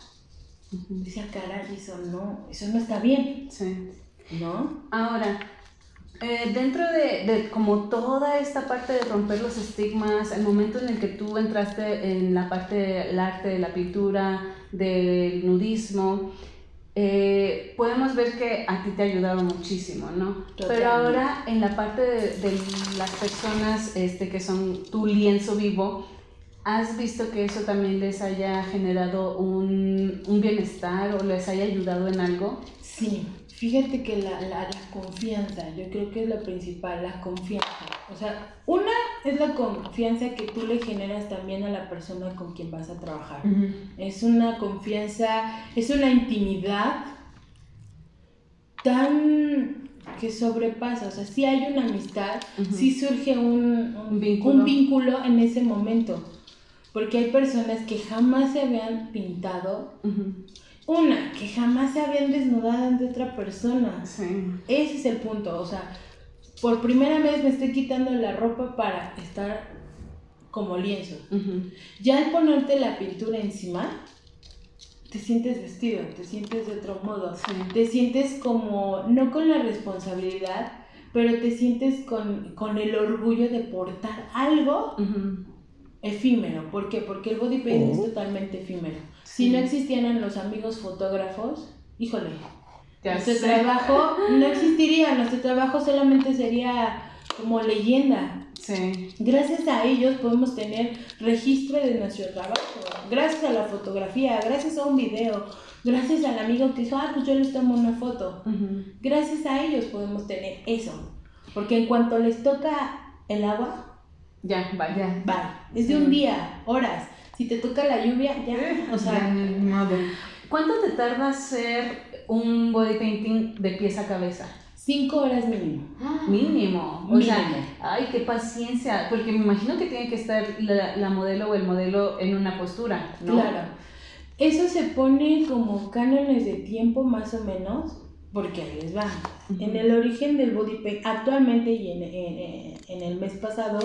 [SPEAKER 3] decía, caray, eso no, eso no está bien,
[SPEAKER 2] Sí.
[SPEAKER 3] ¿no?
[SPEAKER 2] Ahora, eh, dentro de, de como toda esta parte de romper los estigmas, el momento en el que tú entraste en la parte del arte, de la pintura, del nudismo, eh, podemos ver que a ti te ha ayudado muchísimo, ¿no? Pero
[SPEAKER 3] Totalmente.
[SPEAKER 2] ahora en la parte de, de las personas este, que son tu lienzo vivo, ¿has visto que eso también les haya generado un, un bienestar o les haya ayudado en algo?
[SPEAKER 3] Sí, fíjate que la, la, la confianza, yo creo que es lo principal, la confianza. O sea, una es la confianza que tú le generas también a la persona con quien vas a trabajar. Es una confianza, es una intimidad tan que sobrepasa. O sea, sí hay una amistad,
[SPEAKER 2] Ujú.
[SPEAKER 3] sí surge un, un-
[SPEAKER 2] Un vínculo.
[SPEAKER 3] un vínculo en ese momento. Porque hay personas que jamás se habían pintado. Una, que jamás se habían desnudado ante otra persona.
[SPEAKER 2] Sí.
[SPEAKER 3] Ese es el punto. O sea, por primera vez me estoy quitando la ropa para estar como lienzo. Ya al ponerte la pintura encima, te sientes vestido, te sientes de otro modo.
[SPEAKER 2] Sí.
[SPEAKER 3] Te sientes como, no con la responsabilidad, pero te sientes con, con el orgullo de portar algo. Efímero. ¿Por qué? Porque el body paint es totalmente efímero. Si no existieran los amigos fotógrafos, híjole,
[SPEAKER 2] Ya
[SPEAKER 3] nuestro
[SPEAKER 2] sé.
[SPEAKER 3] trabajo no existiría, nuestro trabajo solamente sería como leyenda.
[SPEAKER 2] Sí.
[SPEAKER 3] Gracias a ellos podemos tener registro de nuestro trabajo, gracias a la fotografía, gracias a un video, gracias al amigo que dijo, ah, pues yo les tomo una foto. Gracias a ellos podemos tener eso, porque en cuanto les toca el agua,
[SPEAKER 2] Ya, vaya.
[SPEAKER 1] Ya.
[SPEAKER 3] va, es de un día, horas. Si te toca la lluvia, ya, o
[SPEAKER 1] Ya,
[SPEAKER 3] sea,
[SPEAKER 1] ni modo.
[SPEAKER 2] ¿Cuánto te tarda hacer un body painting de pies a cabeza?
[SPEAKER 3] cinco horas mínimo.
[SPEAKER 2] Mínimo. O sea, ay, qué paciencia. Porque me imagino que tiene que estar la, la modelo o el modelo en una postura, ¿no?
[SPEAKER 3] Claro. Eso se pone como cánones de tiempo más o menos, porque ahí les va. En el origen del body paint, actualmente y en, en- en el mes pasado,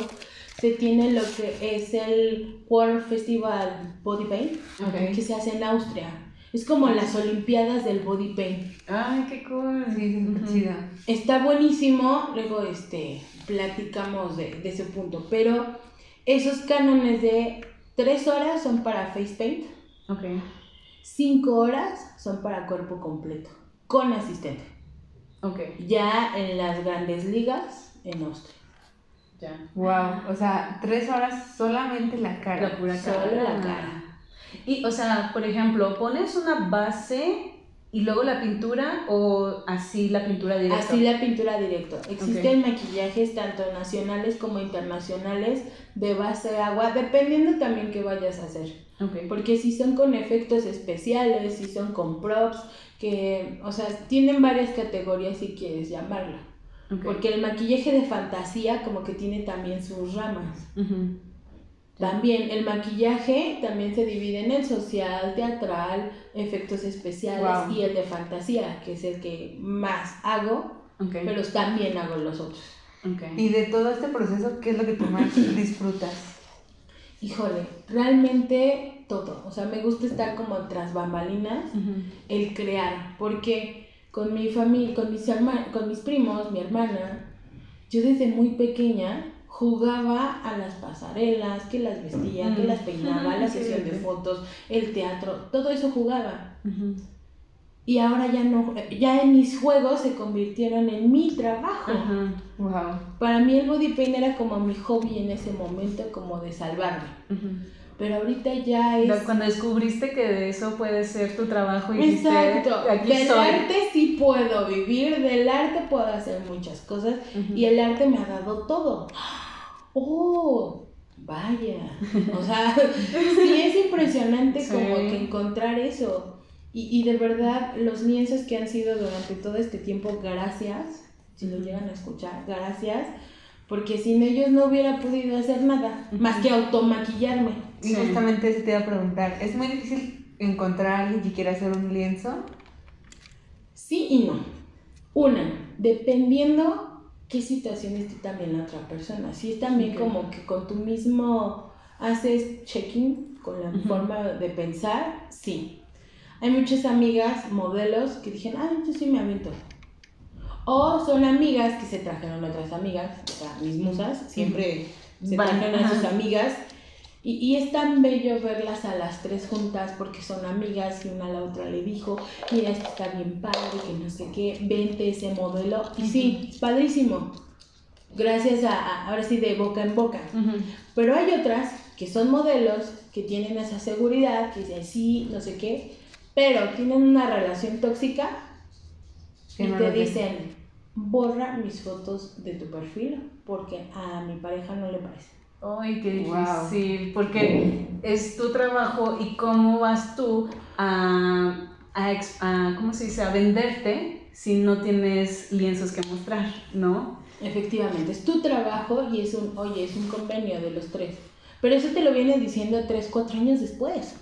[SPEAKER 3] se tiene lo que es el World Festival Body Paint, que se hace en Austria. Es como las Olimpiadas del Body Paint.
[SPEAKER 2] Ay, qué cool.
[SPEAKER 1] Sí,
[SPEAKER 2] Ujú.
[SPEAKER 1] chido.
[SPEAKER 3] Está buenísimo, luego este, platicamos de, de ese punto, pero esos cánones de 3 horas son para face paint,
[SPEAKER 2] Ok.
[SPEAKER 3] 5 horas son para cuerpo completo, con asistente.
[SPEAKER 2] Ok.
[SPEAKER 3] Ya en las grandes ligas, en Austria.
[SPEAKER 2] Ya.
[SPEAKER 1] Wow, o sea, tres horas solamente la cara.
[SPEAKER 2] La pura
[SPEAKER 3] Solo
[SPEAKER 2] cara.
[SPEAKER 3] la cara.
[SPEAKER 2] Y, o sea, por ejemplo, pones una base y luego la pintura o así la pintura directa.
[SPEAKER 3] Así la pintura directo. Existen maquillajes tanto nacionales como internacionales de base de agua, dependiendo también qué vayas a hacer.
[SPEAKER 2] Ok.
[SPEAKER 3] Porque si son con efectos especiales, si son con props, que, o sea, tienen varias categorías si quieres llamarlo. Porque el maquillaje de fantasía como que tiene también sus ramas. También el maquillaje también se divide en el social, teatral, efectos especiales
[SPEAKER 1] Wow.
[SPEAKER 3] y el de fantasía, que es el que más hago, pero también hago los otros.
[SPEAKER 2] ok.
[SPEAKER 1] Y de todo este proceso, ¿qué es lo que tú más disfrutas?
[SPEAKER 3] Híjole, realmente todo. O sea, me gusta estar como tras bambalinas, el crear, porque con mi familia, con mis, herma- con mis primos, mi hermana, yo desde muy pequeña jugaba a las pasarelas, que las vestía, que las peinaba, la
[SPEAKER 2] Sí,
[SPEAKER 3] sesión de
[SPEAKER 2] sí.
[SPEAKER 3] fotos, el teatro, todo eso jugaba. Y ahora ya no, ya en mis juegos se convirtieron en mi trabajo.
[SPEAKER 1] Wow.
[SPEAKER 3] Para mí el body paint era como mi hobby en ese momento, como de salvarme. Pero ahorita ya es...
[SPEAKER 2] Cuando descubriste que de eso puede ser tu trabajo y dijiste,
[SPEAKER 3] Exacto.
[SPEAKER 2] aquí
[SPEAKER 3] del arte sí puedo vivir, del arte puedo hacer muchas cosas
[SPEAKER 2] Ujú.
[SPEAKER 3] y el arte me ha dado todo. ¡Oh! Vaya. O sea, sí es impresionante
[SPEAKER 2] Sí.
[SPEAKER 3] como que encontrar eso. Y, y de verdad, los lienzos que han sido durante todo este tiempo, gracias, si lo llegan a escuchar, gracias, porque sin ellos no hubiera podido hacer nada, más que automaquillarme.
[SPEAKER 1] Y
[SPEAKER 2] Sí.
[SPEAKER 1] justamente eso te iba a preguntar. ¿Es muy difícil encontrar a alguien que quiera hacer un lienzo?
[SPEAKER 3] Sí y no. Una, dependiendo qué situación esté también la otra persona. Si es también
[SPEAKER 2] Ok.
[SPEAKER 3] como que con tu mismo haces check-in con la
[SPEAKER 2] Ujú.
[SPEAKER 3] forma de pensar, sí. Hay muchas amigas, modelos, que dijeron, ay, yo sí me aviento. O son amigas que se trajeron otras amigas, o sea, mis musas, siempre se trajeron a sus amigas. Y, y es tan bello verlas a las tres juntas porque son amigas y una a la otra le dijo, mira, esto está bien padre, que no sé qué, vente ese modelo. Y sí, es padrísimo. Gracias a, a- ahora sí, de boca en boca. Pero hay otras que son modelos que tienen esa seguridad, que dicen sí, no sé qué, pero tienen una relación tóxica
[SPEAKER 1] Que
[SPEAKER 3] y
[SPEAKER 1] no
[SPEAKER 3] te dicen, borra mis fotos de tu perfil porque a mi pareja no le parece.
[SPEAKER 2] Ay, qué
[SPEAKER 1] Wow.
[SPEAKER 2] difícil, porque es tu trabajo y cómo vas tú a, a, ex- a- ¿cómo se dice?, a venderte si no tienes lienzos que mostrar, ¿no?
[SPEAKER 3] Efectivamente, es tu trabajo y es un, oye, es un convenio de los tres. Pero eso te lo viene diciendo tres, cuatro años después.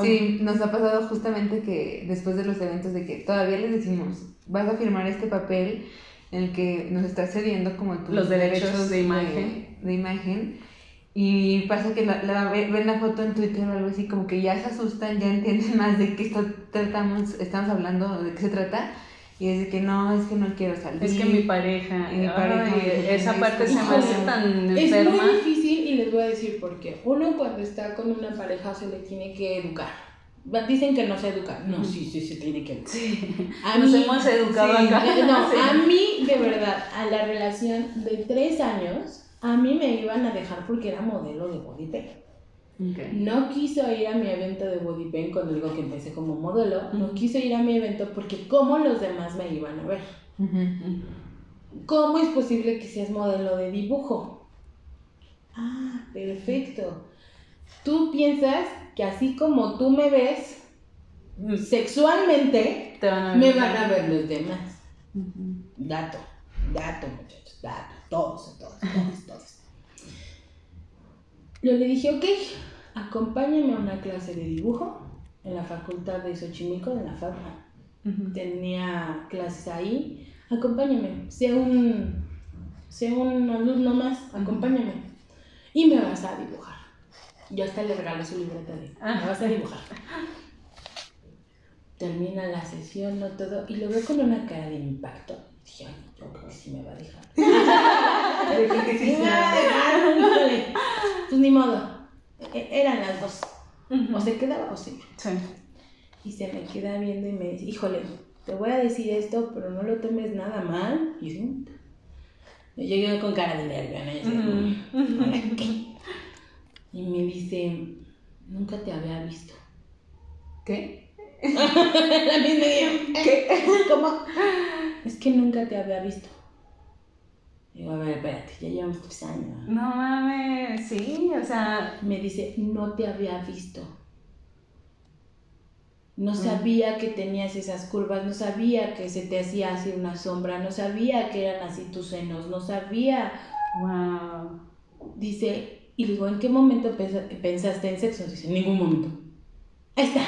[SPEAKER 1] Sí, nos ha pasado justamente que después de los eventos de que todavía les decimos, vas a firmar este papel en el que nos estás cediendo como tus
[SPEAKER 2] Los derechos de imagen.
[SPEAKER 1] de imagen. Y pasa que la, la- ve- ven la foto en Twitter o algo así, como que ya se asustan, ya entienden más de qué esto tratamos, estamos hablando, de qué se trata. Y es de que no, es que no quiero salir.
[SPEAKER 2] Es que mi pareja,
[SPEAKER 1] Y mi pareja,
[SPEAKER 2] ay, esa
[SPEAKER 1] es-
[SPEAKER 2] parte se me hace tan
[SPEAKER 3] Es
[SPEAKER 2] enferma.
[SPEAKER 3] muy difícil y les voy a decir por qué. Uno cuando está con una pareja se le tiene que educar. Dicen que no se educa. No, sí, sí, se tiene que educar.
[SPEAKER 2] Sí.
[SPEAKER 3] A
[SPEAKER 2] Nos
[SPEAKER 3] mí-
[SPEAKER 2] hemos educado
[SPEAKER 1] sí,
[SPEAKER 2] acá.
[SPEAKER 3] Eh, No,
[SPEAKER 2] Sí.
[SPEAKER 3] a mí, de verdad, a la relación de tres años, a mí me iban a dejar porque era modelo de body paint.
[SPEAKER 2] Ok.
[SPEAKER 3] No quiso ir a mi evento de body paint cuando digo que empecé como modelo. No quiso ir a mi evento porque cómo los demás me iban a ver. ¿Cómo es posible que seas modelo de dibujo? Ah, perfecto. Tú piensas que así como tú me ves sexualmente,
[SPEAKER 2] van
[SPEAKER 3] me van a ver los demás. Dato, dato muchachos, dato, todos, todos, todos, todos. Yo le dije, ok, acompáñame a una clase de dibujo en la facultad de Xochimilco, en la FAPA.
[SPEAKER 2] Ujú.
[SPEAKER 3] Tenía clases ahí, acompáñame, sé un, sé un alumno más, acompáñame. Y me vas a dibujar. Yo hasta le regalo su libreta de,
[SPEAKER 2] Ah.
[SPEAKER 3] me vas a dibujar. Termina la sesión, no todo, y lo veo con una cara de impacto. Dije, ay, yo creo que sí me va a dejar.
[SPEAKER 1] Yo que sí.
[SPEAKER 3] Pues ni modo. E- Eran las dos. O se quedaba o se iba.
[SPEAKER 2] Sí.
[SPEAKER 3] Y se me queda viendo y me dice, híjole, te voy a decir esto, pero no lo tomes nada mal. Y sí. Yo llegué con cara de nervio, ¿no? Y. Y me dice, nunca te había visto.
[SPEAKER 1] ¿Qué?
[SPEAKER 3] La misma. ¿Qué? ¿Cómo? Es que nunca te había visto. Digo, a ver, espérate, ya llevamos tres años.
[SPEAKER 2] No mames, sí, o sea,
[SPEAKER 3] Me dice, no te había visto. No
[SPEAKER 2] Mm.
[SPEAKER 3] sabía que tenías esas curvas, no sabía que se te hacía así una sombra, no sabía que eran así tus senos, no sabía.
[SPEAKER 2] wow.
[SPEAKER 3] Dice, Y digo, ¿en qué momento pensa- pensaste en sexo? Dice, en ningún momento. Ahí está.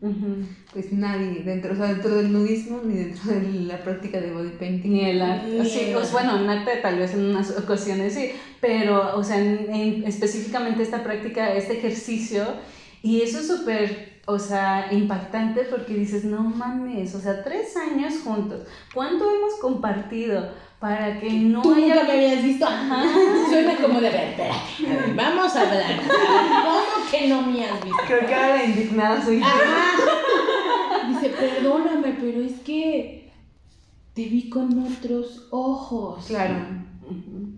[SPEAKER 2] Ujú.
[SPEAKER 1] Pues nadie, dentro, o sea, dentro del nudismo ni dentro de la práctica de body painting.
[SPEAKER 2] Ni el arte.
[SPEAKER 3] Ni
[SPEAKER 2] Sí,
[SPEAKER 3] el
[SPEAKER 2] pues bueno, en arte tal vez en unas ocasiones sí, pero, o sea, en, en- específicamente esta práctica, este ejercicio, y eso es súper, o sea, impactante porque dices, no mames, o sea, tres años juntos, ¿cuánto hemos compartido para que no
[SPEAKER 3] ¿Tú nunca
[SPEAKER 2] haya...
[SPEAKER 3] me habías visto?
[SPEAKER 2] Ajá.
[SPEAKER 3] Suena como de, ver, espérate, vamos a hablar. ¿Cómo que no me has visto?
[SPEAKER 1] Creo que ahora la indignada soy yo.
[SPEAKER 3] Ajá. Dice, perdóname, pero es que te vi con otros ojos.
[SPEAKER 1] Claro.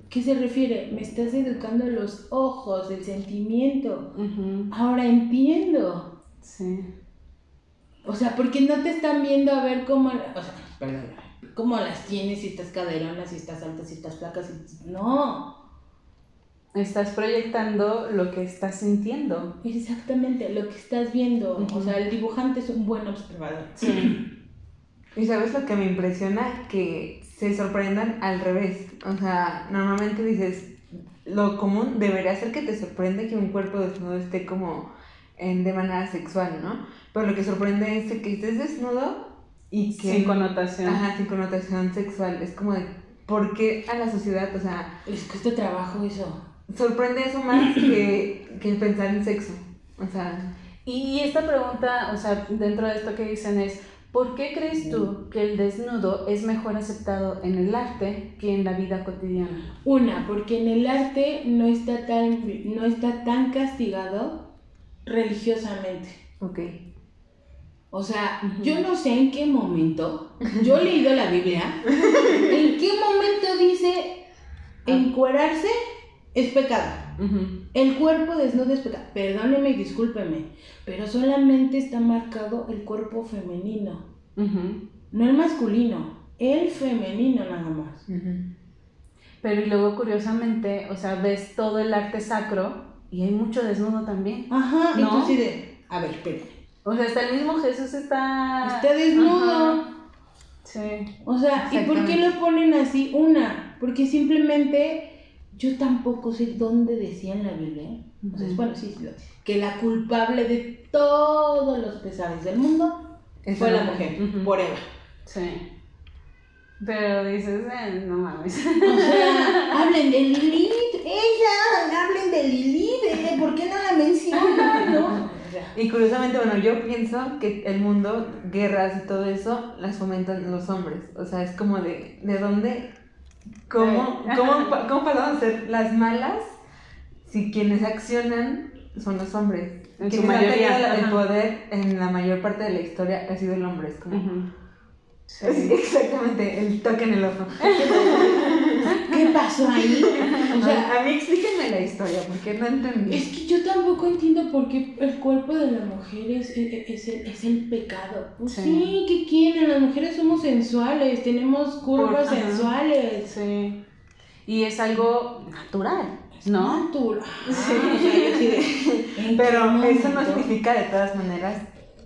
[SPEAKER 3] ¿Qué se refiere? Me estás educando los ojos, el sentimiento. Ahora entiendo.
[SPEAKER 2] Sí.
[SPEAKER 3] O sea, porque no te están viendo a ver cómo, o sea, perdón, cómo las tienes, si estás caderona, si estás alta, si estás flaca, si... No,
[SPEAKER 2] Estás proyectando lo que estás sintiendo.
[SPEAKER 3] exactamente lo que estás viendo. O sea, el dibujante es un buen observador.
[SPEAKER 2] Sí.
[SPEAKER 1] Y sabes lo que me impresiona, que se sorprendan al revés. O sea, normalmente dices, lo común debería ser que te sorprende que un cuerpo desnudo esté como en, de manera sexual, ¿no? Pero lo que sorprende es que estés desnudo y que...
[SPEAKER 2] Sin connotación.
[SPEAKER 1] Ajá, sin connotación sexual. Es como de, ¿por qué a la sociedad, o sea,
[SPEAKER 3] Les cuesta trabajo eso.
[SPEAKER 1] sorprende eso más que, que pensar en sexo? O sea,
[SPEAKER 2] Y esta pregunta, o sea, dentro de esto que dicen es, ¿por qué crees tú que el desnudo es mejor aceptado en el arte que en la vida cotidiana?
[SPEAKER 3] Una, porque en el arte no está tan, no está tan castigado religiosamente.
[SPEAKER 1] ok.
[SPEAKER 3] O sea, yo no sé en qué momento, yo he leído la Biblia, en qué momento dice encuerarse es pecado. El cuerpo desnudo es pecado. Perdóneme y discúlpeme, pero solamente está marcado el cuerpo femenino, no el masculino, el femenino nada más.
[SPEAKER 2] Pero y luego curiosamente, o sea, ves todo el arte sacro y hay mucho desnudo también.
[SPEAKER 3] Ajá,
[SPEAKER 2] ¿No?
[SPEAKER 3] entonces de, a ver, espérame.
[SPEAKER 2] O sea, hasta el mismo Jesús está...
[SPEAKER 3] Está desnudo.
[SPEAKER 2] Ajá. Sí.
[SPEAKER 3] O sea, ¿y por qué lo ponen así? Una, porque simplemente yo tampoco sé dónde decía en la Biblia. O sea, bueno, sí, Que la culpable de todos los pesares del mundo
[SPEAKER 1] Es
[SPEAKER 3] fue la mujer, por Eva.
[SPEAKER 2] Sí. Pero dices, eh, no mames.
[SPEAKER 3] O sea, hablen de Lilith, ella, hablen de Lilith, eh, ¿por qué no la mencionan? Sea,
[SPEAKER 1] Y curiosamente, bueno, yo pienso que el mundo, guerras y todo eso, las fomentan los hombres. O sea, es como de, ¿de dónde? ¿Cómo, cómo, cómo pasaron a ser las malas si quienes accionan son los hombres?
[SPEAKER 2] En
[SPEAKER 1] quienes
[SPEAKER 2] su
[SPEAKER 1] han
[SPEAKER 2] mayoría,
[SPEAKER 1] tenido el poder en la mayor parte de la historia ha sido el hombre. Es como... Sí, exactamente, el toque en el ojo.
[SPEAKER 3] ¿Qué pasó ahí? O sea,
[SPEAKER 1] a mí explíquenme la historia, porque no entendí.
[SPEAKER 3] Es que yo tampoco entiendo por qué el cuerpo de la mujer es, es, es el, es el pecado. Pues
[SPEAKER 2] Sí.
[SPEAKER 3] sí. ¿qué quieren? Las mujeres somos sensuales, tenemos curvas
[SPEAKER 2] Por- ajá.
[SPEAKER 3] sensuales.
[SPEAKER 2] Sí. Y es algo natural, ¿no?
[SPEAKER 3] Natural.
[SPEAKER 2] Sí.
[SPEAKER 3] O sea, yo así de, ¿en qué
[SPEAKER 1] Pero eso no significa de todas maneras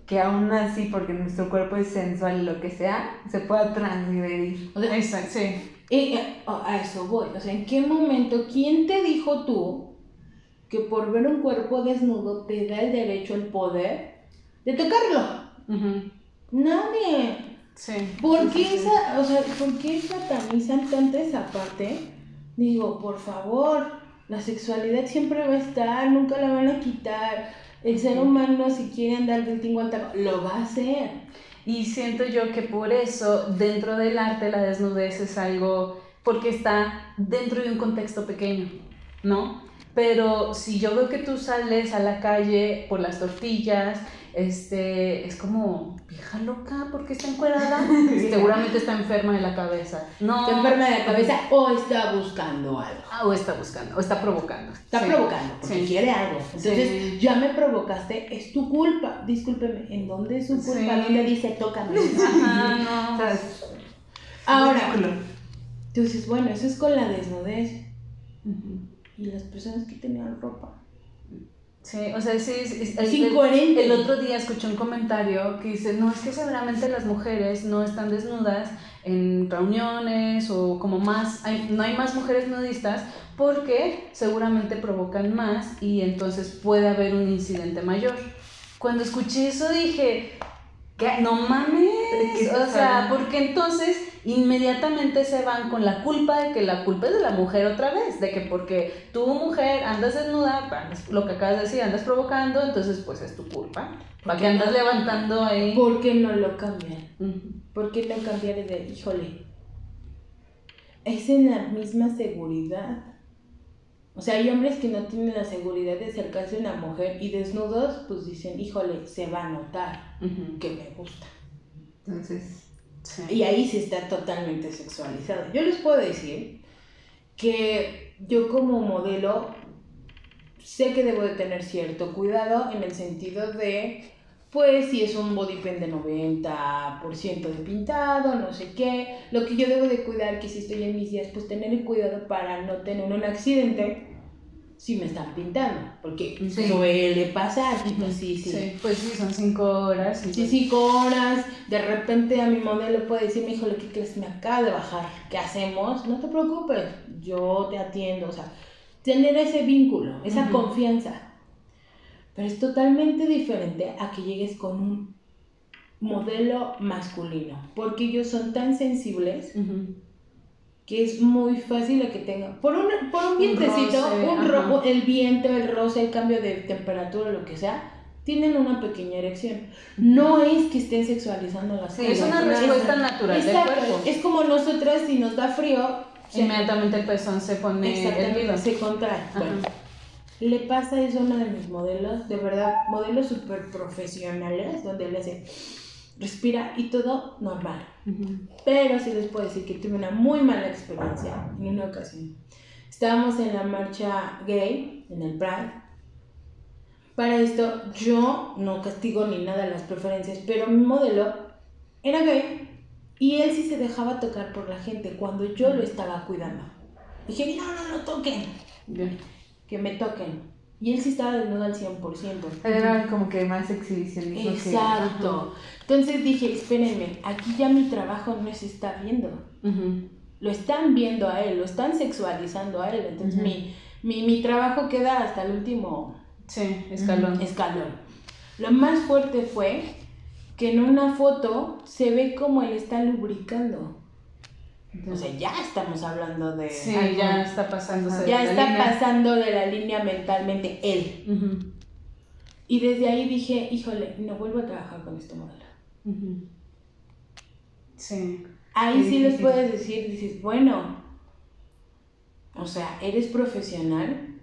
[SPEAKER 1] que aún así, porque nuestro cuerpo es sensual y lo que sea, se pueda transgredir.
[SPEAKER 3] O sea,
[SPEAKER 2] Exacto, sí.
[SPEAKER 3] Eh, eh, a eso voy. O sea, ¿en qué momento, quién te dijo tú que por ver un cuerpo desnudo te da el derecho, el poder de tocarlo?
[SPEAKER 2] Ujú.
[SPEAKER 3] Nadie.
[SPEAKER 2] Sí.
[SPEAKER 3] ¿Por
[SPEAKER 2] Sí,
[SPEAKER 3] qué
[SPEAKER 2] sí,
[SPEAKER 3] esa, o sea, por qué satanizan tanto esa parte? Digo, por favor, la sexualidad siempre va a estar, nunca la van a quitar. El ser humano, si quiere andar del tingo al taco, lo va a hacer.
[SPEAKER 2] Y siento yo que por eso dentro del arte la desnudez es algo, porque está dentro de un contexto pequeño, ¿no? Pero si yo veo que tú sales a la calle por las tortillas, este, es como, vieja loca, ¿por qué está encuerada? Seguramente está enferma de la cabeza. No.
[SPEAKER 3] Está enferma de la cabeza o está buscando algo.
[SPEAKER 2] Ah, o está buscando, o está provocando.
[SPEAKER 3] Está
[SPEAKER 2] Sí.
[SPEAKER 3] provocando, porque
[SPEAKER 2] Sí.
[SPEAKER 3] quiere algo. Entonces,
[SPEAKER 2] Sí.
[SPEAKER 3] ya me provocaste, es tu culpa. Discúlpeme, ¿en dónde es su culpa?
[SPEAKER 2] Sí.
[SPEAKER 3] ¿Dónde dice tócame?
[SPEAKER 2] Ajá, no.
[SPEAKER 1] ¿Sabes?
[SPEAKER 3] Ahora,
[SPEAKER 1] Ridículo.
[SPEAKER 3] entonces, bueno, eso es con la desnudez. Y las personas que tenían ropa.
[SPEAKER 2] Sí, o sea, sí, es,
[SPEAKER 3] Es
[SPEAKER 2] el,
[SPEAKER 3] incoherente.
[SPEAKER 2] el otro día escuché un comentario que dice, no, es que seguramente las mujeres no están desnudas en reuniones o como más, hay- no hay más mujeres nudistas porque seguramente provocan más y entonces puede haber un incidente mayor. Cuando escuché eso dije, ¿qué? No mames,
[SPEAKER 1] ¿Qué
[SPEAKER 2] o sea, porque entonces inmediatamente se van con la culpa de que la culpa es de la mujer otra vez, de que porque tú mujer andas desnuda, andas- lo que acabas de decir, andas provocando, entonces pues es tu culpa. ¿Para que andas levantando ahí?
[SPEAKER 3] ¿Por qué no lo cambian?
[SPEAKER 2] Ujú.
[SPEAKER 3] ¿Por qué no cambiar de, híjole, es en la misma seguridad? O sea, hay hombres que no tienen la seguridad de acercarse a una mujer y desnudos, pues dicen, híjole, se va a notar que me gusta.
[SPEAKER 1] Entonces,
[SPEAKER 3] Y ahí sí está totalmente sexualizado. Yo les puedo decir que yo como modelo sé que debo de tener cierto cuidado en el sentido de, pues si es un body pen de 90% de pintado, no sé qué, lo que yo debo de cuidar, que si estoy en mis días, pues tener el cuidado para no tener un accidente si me están pintando, porque
[SPEAKER 1] Sí.
[SPEAKER 3] suele pasar, chicos, sí, sí.
[SPEAKER 2] Sí, pues sí, son cinco horas.
[SPEAKER 3] Sí,
[SPEAKER 2] pues-
[SPEAKER 3] cinco horas, de repente a mi modelo puede decirme, híjole, ¿qué crees? Me acaba de bajar, ¿qué hacemos? No te preocupes, yo te atiendo, o sea, tener ese vínculo, esa confianza. Pero es totalmente diferente a que llegues con un modelo masculino, porque ellos son tan sensibles. Que es muy fácil a que tengan, por un, por un
[SPEAKER 2] Un
[SPEAKER 3] vientecito,
[SPEAKER 2] roce,
[SPEAKER 3] un
[SPEAKER 2] ajá.
[SPEAKER 3] ro- el viento, el roce, el cambio de temperatura, lo que sea, tienen una pequeña erección. No es que estén sexualizando las
[SPEAKER 1] Sí,
[SPEAKER 2] Es una
[SPEAKER 1] Es-
[SPEAKER 2] respuesta natural del
[SPEAKER 3] Exacto,
[SPEAKER 2] cuerpo.
[SPEAKER 3] Es como nosotras, si nos da frío, se,
[SPEAKER 2] Inmediatamente el pezón se pone erguido.
[SPEAKER 3] se contrae. Bueno, le pasa eso a uno de mis modelos, de verdad, modelos súper profesionales, donde le hace respira y todo normal.
[SPEAKER 2] Ujú.
[SPEAKER 3] Pero sí les puedo decir que tuve una muy mala experiencia en una ocasión. Estábamos en la marcha gay, en el Pride. Para esto, yo no castigo ni nada las preferencias, pero mi modelo era gay y él sí se dejaba tocar por la gente cuando yo lo estaba cuidando. Dije, no, no, no toquen,
[SPEAKER 2] Bien.
[SPEAKER 3] que me toquen. Y él sí estaba desnudo al 100%.
[SPEAKER 1] era como que más exhibicionismo. que-
[SPEAKER 3] Exacto. Entonces dije, espérenme, aquí ya mi trabajo no se está viendo. Lo están viendo a él, lo están sexualizando a él. Entonces
[SPEAKER 1] Ujú.
[SPEAKER 3] mi, mi, mi trabajo queda hasta el último
[SPEAKER 2] Sí, escalón.
[SPEAKER 3] escalón. Lo más fuerte fue que en una foto se ve como él está lubricando. O sea, ya estamos hablando de...
[SPEAKER 2] Sí,
[SPEAKER 1] algo.
[SPEAKER 2] ya está pasándose.
[SPEAKER 3] ya está
[SPEAKER 2] línea.
[SPEAKER 3] pasando de la línea mentalmente él. Y desde ahí dije, híjole, no vuelvo a trabajar con este modelo.
[SPEAKER 2] Sí.
[SPEAKER 3] Ahí sí les puedes decir, dices, bueno, o sea, eres profesional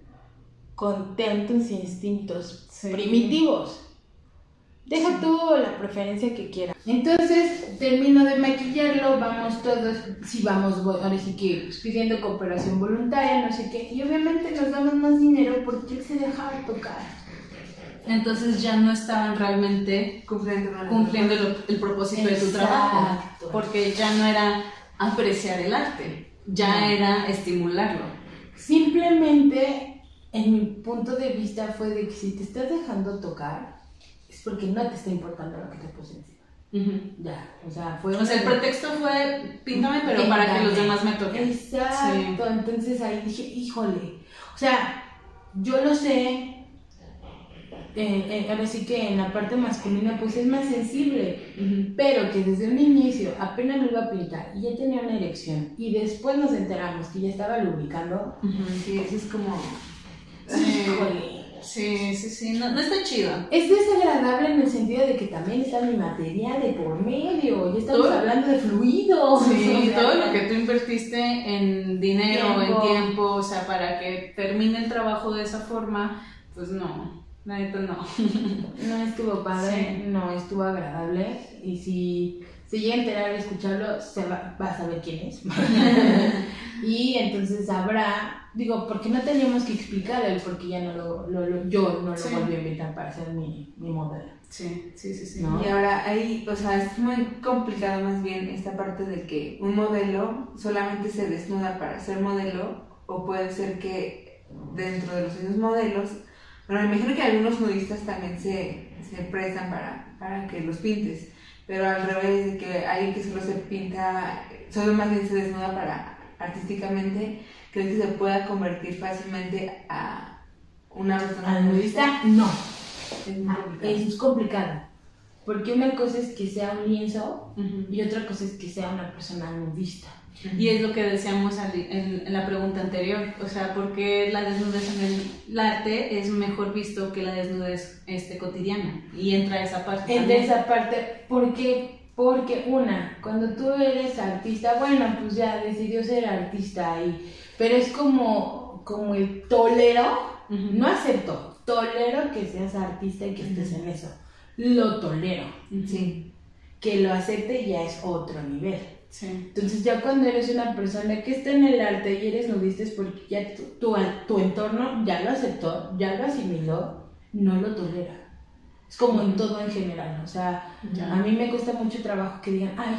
[SPEAKER 3] con tantos instintos
[SPEAKER 2] Sí.
[SPEAKER 3] primitivos. Deja tú la preferencia que quieras. Entonces, termino de maquillarlo, vamos todos, si vamos, ahora sí que pidiendo cooperación voluntaria, no sé qué, y obviamente nos daban más dinero porque él se dejaba tocar.
[SPEAKER 2] Entonces ya no estaban realmente
[SPEAKER 1] Cumpliendo,
[SPEAKER 2] cumpliendo el, el propósito de tu
[SPEAKER 3] Exacto.
[SPEAKER 2] trabajo. Porque ya no era apreciar el arte, ya
[SPEAKER 3] No.
[SPEAKER 2] era estimularlo.
[SPEAKER 3] Simplemente, en mi punto de vista, fue de que si te estás dejando tocar, porque no te está importando lo que te puse encima. Ya, o sea, fue
[SPEAKER 2] O sea, el pretexto fue píntame, pero para que los demás me toquen.
[SPEAKER 3] Exacto, entonces ahí dije, híjole, o sea, yo lo sé, eh, eh, ahora sí que en la parte masculina pues es más sensible, pero que desde un inicio apenas lo iba a pintar y ya tenía una erección y después nos enteramos que ya estaba lubricando,
[SPEAKER 2] Ujú.
[SPEAKER 1] Sí, eso es como.
[SPEAKER 3] Híjole.
[SPEAKER 2] Sí, sí, sí, no, no está chido.
[SPEAKER 3] Es desagradable en el sentido de que también está mi material de por medio, ya estamos
[SPEAKER 2] Todo-
[SPEAKER 3] hablando de fluidos.
[SPEAKER 2] Sí,
[SPEAKER 3] o sea,
[SPEAKER 2] todo lo que tú invertiste en dinero,
[SPEAKER 3] Tiempo.
[SPEAKER 2] en tiempo, o sea, para que termine el trabajo de esa forma, pues no, la neta no.
[SPEAKER 3] No estuvo padre, no estuvo agradable. Y si se llega a enterar de escucharlo, se va, va a saber quién es. y entonces habrá, digo, porque no teníamos que explicar el porque ya no lo, lo- lo- yo no lo
[SPEAKER 2] Sí.
[SPEAKER 3] volví a invitar para ser mi, mi modelo.
[SPEAKER 2] Sí, sí, sí, sí.
[SPEAKER 3] No.
[SPEAKER 1] Y ahora ahí, o sea, es muy complicado más bien esta parte de que un modelo solamente se desnuda para ser modelo, o puede ser que dentro de los mismos modelos Bueno, me imagino que algunos nudistas también se, se prestan para, para que los pintes, pero al revés de que alguien que solo se pinta, solo más bien se desnuda para artísticamente, creo que se pueda convertir fácilmente a una persona
[SPEAKER 3] ¿Al nudista? No.
[SPEAKER 1] Es muy complicado.
[SPEAKER 3] Es complicado. Porque una cosa es que sea un lienzo y otra cosa es que sea una persona nudista.
[SPEAKER 2] Y es lo que decíamos en, la pregunta anterior, o sea, ¿por qué la desnudez en el, arte es mejor visto que la desnudez este, cotidiana? Y entra esa parte. También.
[SPEAKER 3] esa parte, ¿por qué? Porque una, cuando tú eres artista, bueno, pues ya decidió ser artista ahí, pero es como, como el tolero,
[SPEAKER 2] Ujú.
[SPEAKER 3] no acepto, tolero que seas artista y que estés en eso, lo tolero,
[SPEAKER 1] Sí.
[SPEAKER 3] que lo acepte ya es otro nivel.
[SPEAKER 2] Sí.
[SPEAKER 3] Entonces ya cuando eres una persona que está en el arte y eres nudista es porque ya tu, tu, tu entorno ya lo aceptó, ya lo asimiló, no lo tolera. Es como en todo en general, o sea,
[SPEAKER 2] Ya.
[SPEAKER 3] a mí me cuesta mucho trabajo que digan, ay,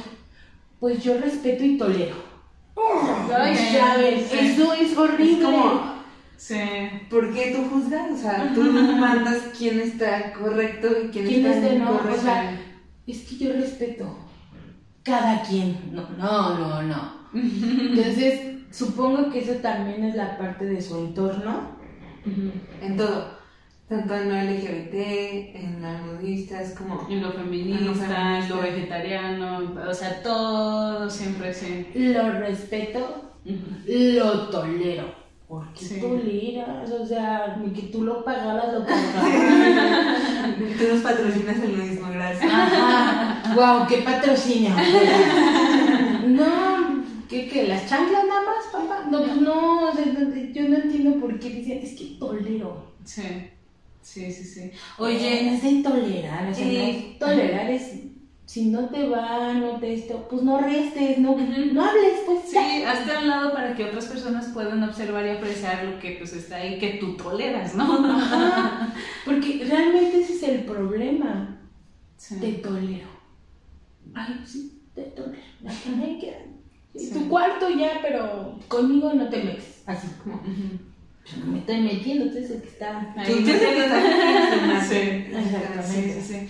[SPEAKER 3] pues yo respeto y tolero.
[SPEAKER 2] Ay,
[SPEAKER 3] ya
[SPEAKER 2] ay,
[SPEAKER 3] ves,
[SPEAKER 2] sí.
[SPEAKER 3] eso es horrible.
[SPEAKER 1] Es como,
[SPEAKER 2] Sí.
[SPEAKER 1] ¿por qué tú juzgas? O sea, tú mandas quién está correcto y quién,
[SPEAKER 3] ¿Quién
[SPEAKER 1] está
[SPEAKER 3] está no?
[SPEAKER 1] incorrecto.
[SPEAKER 3] O sea, es que yo respeto cada quien. No, no, no, no. Entonces, supongo que eso también es la parte de su entorno.
[SPEAKER 1] en todo. Tanto en lo LGBT, en la nudista, es como...
[SPEAKER 2] En lo feminista, en lo,
[SPEAKER 1] feminista.
[SPEAKER 2] vegetariano, o sea, todo siempre sí.
[SPEAKER 3] Lo respeto, lo tolero. Porque
[SPEAKER 2] Sí.
[SPEAKER 3] toleras, o sea, ni que tú lo pagaras, lo pagaras.
[SPEAKER 1] Tú nos patrocinas el nudismo, gracias.
[SPEAKER 3] Ajá, wow, qué patrocinio. No, ¿qué, qué? ¿Las chanclas nada más, papá? No, pues no, o sea, no, yo no entiendo por qué dicen, es que tolero.
[SPEAKER 2] Sí, sí, sí, sí.
[SPEAKER 3] Oye,
[SPEAKER 2] Oye,
[SPEAKER 3] no es de tolerar, o sea,
[SPEAKER 2] eh,
[SPEAKER 3] es tolerar es, si no te va, no te esto, pues no restes, no, no hables, pues
[SPEAKER 2] sí,
[SPEAKER 3] ya.
[SPEAKER 2] hazte a un lado para que otras personas puedan observar y apreciar lo que pues está ahí, que tú toleras, ¿no?
[SPEAKER 3] Ajá, porque realmente ese es el problema,
[SPEAKER 2] Sí.
[SPEAKER 3] te tolero. Ay, sí, te tolero.
[SPEAKER 2] Sí.
[SPEAKER 3] Tu cuarto ya, pero conmigo no te metes, así como,
[SPEAKER 2] Ujú.
[SPEAKER 3] yo no me estoy metiendo, tú eres el que está...
[SPEAKER 2] Ahí
[SPEAKER 1] Tú
[SPEAKER 2] sí, sí.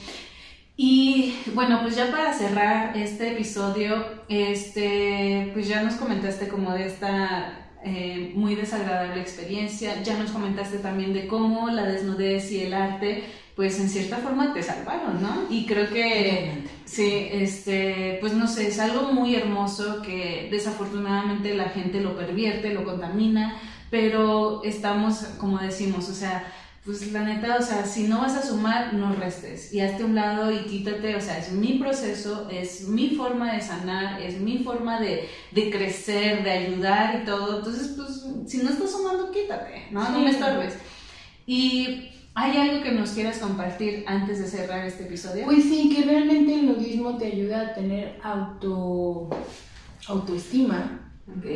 [SPEAKER 2] Y bueno, pues ya para cerrar este episodio, este, pues ya nos comentaste como de esta eh, muy desagradable experiencia, ya nos comentaste también de cómo la desnudez y el arte, pues en cierta forma te salvaron, ¿no? Y creo que. Sí, este, pues no sé, es algo muy hermoso que desafortunadamente la gente lo pervierte, lo contamina, pero estamos, como decimos, o sea, pues la neta, o sea, si no vas a sumar, no restes y hazte un lado y quítate, o sea, es mi proceso, es mi forma de sanar, es mi forma de, de crecer, de ayudar y todo, entonces, pues, si no estás sumando, quítate, ¿no? No me estorbes. Y ¿hay algo que nos quieras compartir antes de cerrar este episodio?
[SPEAKER 3] Pues sí, que realmente el nudismo te ayuda a tener auto autoestima.
[SPEAKER 1] Ok.